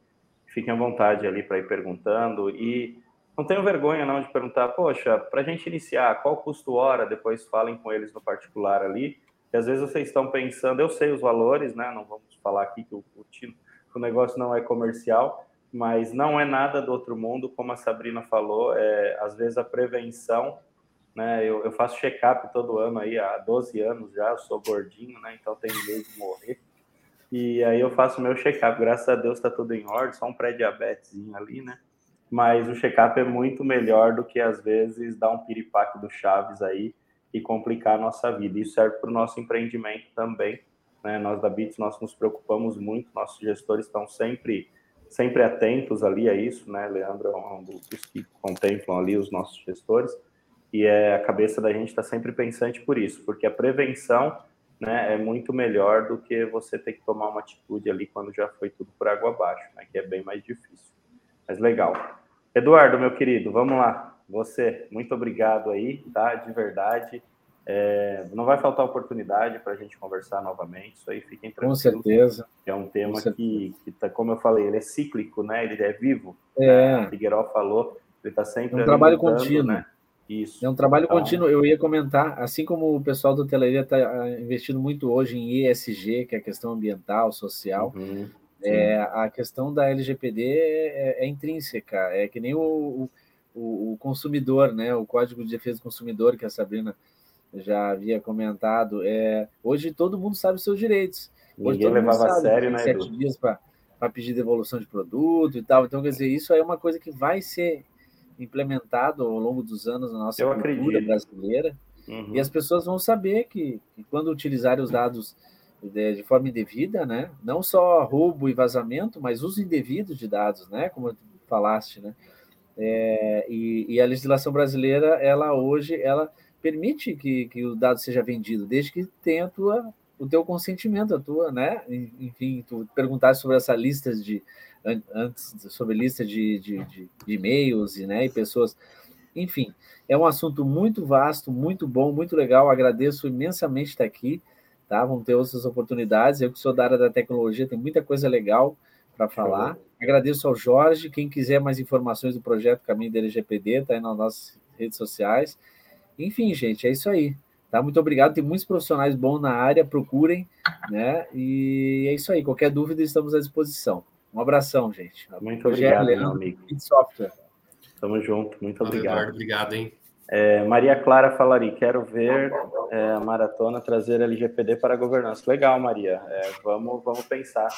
Fiquem à vontade ali para ir perguntando. E não tenho vergonha não de perguntar, poxa, para a gente iniciar, qual custo hora? Depois falem com eles no particular ali. Que às vezes vocês estão pensando, eu sei os valores, né? Não vamos falar aqui que o, o, o negócio não é comercial, mas não é nada do outro mundo, como a Sabrina falou, é, às vezes a prevenção, né, eu, eu faço check-up todo ano aí, há 12 anos já, eu sou gordinho, né, então tenho medo de morrer, e aí eu faço meu check-up, graças a Deus está tudo em ordem, só um pré-diabetesinho ali, né, mas o check-up é muito melhor do que às vezes dar um piripaque do Chaves aí e complicar a nossa vida, isso serve para o nosso empreendimento também, né, nós da Bits, nós nos preocupamos muito, nossos gestores estão sempre sempre atentos ali a isso, né? Leandro é um dos que contemplam ali os nossos gestores e é a cabeça da gente está sempre pensante por isso, porque a prevenção, né, é muito melhor do que você ter que tomar uma atitude ali quando já foi tudo por água abaixo, né? Que é bem mais difícil. Mas legal. Eduardo, meu querido, vamos lá. Você, muito obrigado aí, tá? De verdade. É, não vai faltar oportunidade para a gente conversar novamente, isso aí fiquem tranquilos. Com certeza. É um tema que, que tá, como eu falei, ele é cíclico, né? Ele é vivo. É. Né? Figueiró falou, ele está sempre. É um trabalho contínuo. Né? Isso. É um trabalho então... contínuo. Eu ia comentar, assim como o pessoal da hotelaria está ah, investindo muito hoje em ESG, que é a questão ambiental, social. Uhum. É, a questão da LGPD é, é, intrínseca, é que nem o, o, o consumidor, né? O Código de Defesa do Consumidor que a Sabrina já havia comentado, é, hoje todo mundo sabe os seus direitos. Hoje Ninguém levava a sério, né? Sete Edu? dias para pedir devolução de produto e tal. Então, quer dizer, isso é uma coisa que vai ser implementado ao longo dos anos na nossa Eu cultura acredito. brasileira. Uhum. E as pessoas vão saber que, que quando utilizarem os dados de, de, forma indevida, né? Não só roubo e vazamento, mas uso indevido de dados, né? Como falaste, né? É, e, e, a legislação brasileira, ela hoje, ela permite que, que o dado seja vendido, desde que tenha a tua, o teu consentimento, a tua, né? Enfim, tu perguntaste sobre essa lista de antes sobre lista de, de, de, de e-mails e, né, e pessoas. Enfim, é um assunto muito vasto, muito bom, muito legal. Agradeço imensamente estar aqui. Tá? Vamos ter outras oportunidades. Eu que sou da área da tecnologia, tem muita coisa legal para falar. Agradeço ao Jorge. Quem quiser mais informações do projeto Caminho da LGPD, está aí nas nossas redes sociais. Enfim, gente, é isso aí. Tá? Muito obrigado. Tem muitos profissionais bons na área, procurem, né? E é isso aí. Qualquer dúvida, estamos à disposição. Um abração, gente. Muito obrigado, meu amigo. Software. Tamo junto. Muito obrigado. Eduardo, obrigado, hein? É, Maria Clara falaria, quero ver é, a maratona trazer LGPD para a governança. Legal, Maria. É, vamos, vamos pensar.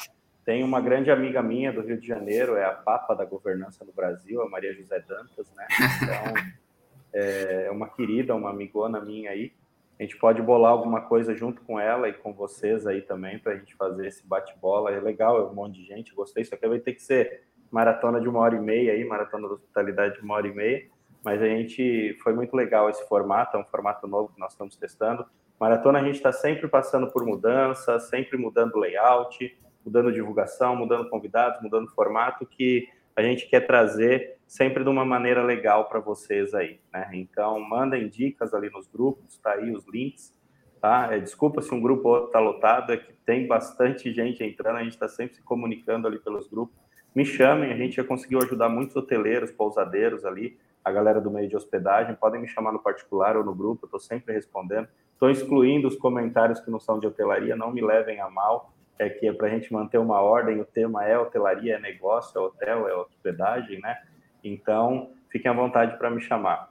Tem uma grande amiga minha do Rio de Janeiro, é a papa da governança no Brasil, a Maria José Dantas, né? Então, é, é uma querida, uma amigona minha aí. A gente pode bolar alguma coisa junto com ela e com vocês aí também para a gente fazer esse bate-bola. É legal, é um monte de gente, gostei. Isso aqui vai ter que ser maratona de uma hora e meia aí, maratona da hospitalidade de uma hora e meia. Mas a gente foi muito legal esse formato, é um formato novo que nós estamos testando. Maratona a gente está sempre passando por mudanças, sempre mudando layout, mudando divulgação, mudando convidados, mudando formato, que a gente quer trazer sempre de uma maneira legal para vocês aí, né? Então, mandem dicas ali nos grupos, tá aí os links, tá? É, desculpa se um grupo está lotado, é que tem bastante gente entrando, a gente está sempre se comunicando ali pelos grupos. Me chamem, a gente já conseguiu ajudar muitos hoteleiros, pousadeiros ali, a galera do meio de hospedagem, podem me chamar no particular ou no grupo, eu estou sempre respondendo. Estou excluindo os comentários que não são de hotelaria, não me levem a mal, é que é para a gente manter uma ordem, o tema é hotelaria, é negócio, é hotel, é hospedagem, né? Então, fiquem à vontade para me chamar.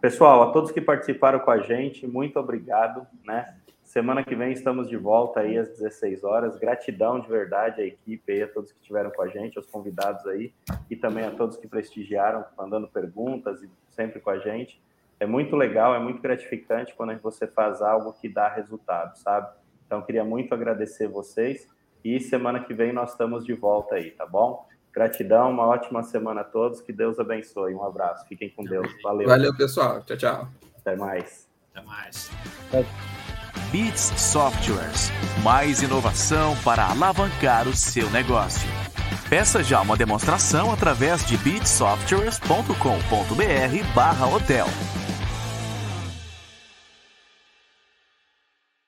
Pessoal, a todos que participaram com a gente, muito obrigado, né? Semana que vem estamos de volta aí às 16 horas. Gratidão de verdade à equipe aí, a todos que estiveram com a gente, aos convidados aí e também a todos que prestigiaram, mandando perguntas e sempre com a gente. É muito legal, é muito gratificante quando você faz algo que dá resultado, sabe? Então, queria muito agradecer vocês e semana que vem nós estamos de volta aí, tá bom? Gratidão, uma ótima semana a todos, que Deus abençoe. Um abraço, fiquem com Deus. Valeu. Valeu, pessoal. Tchau, tchau. Até mais. Até mais. Bits Softwares mais inovação para alavancar o seu negócio. Peça já uma demonstração através de bitsoftwares.com.br/hotel.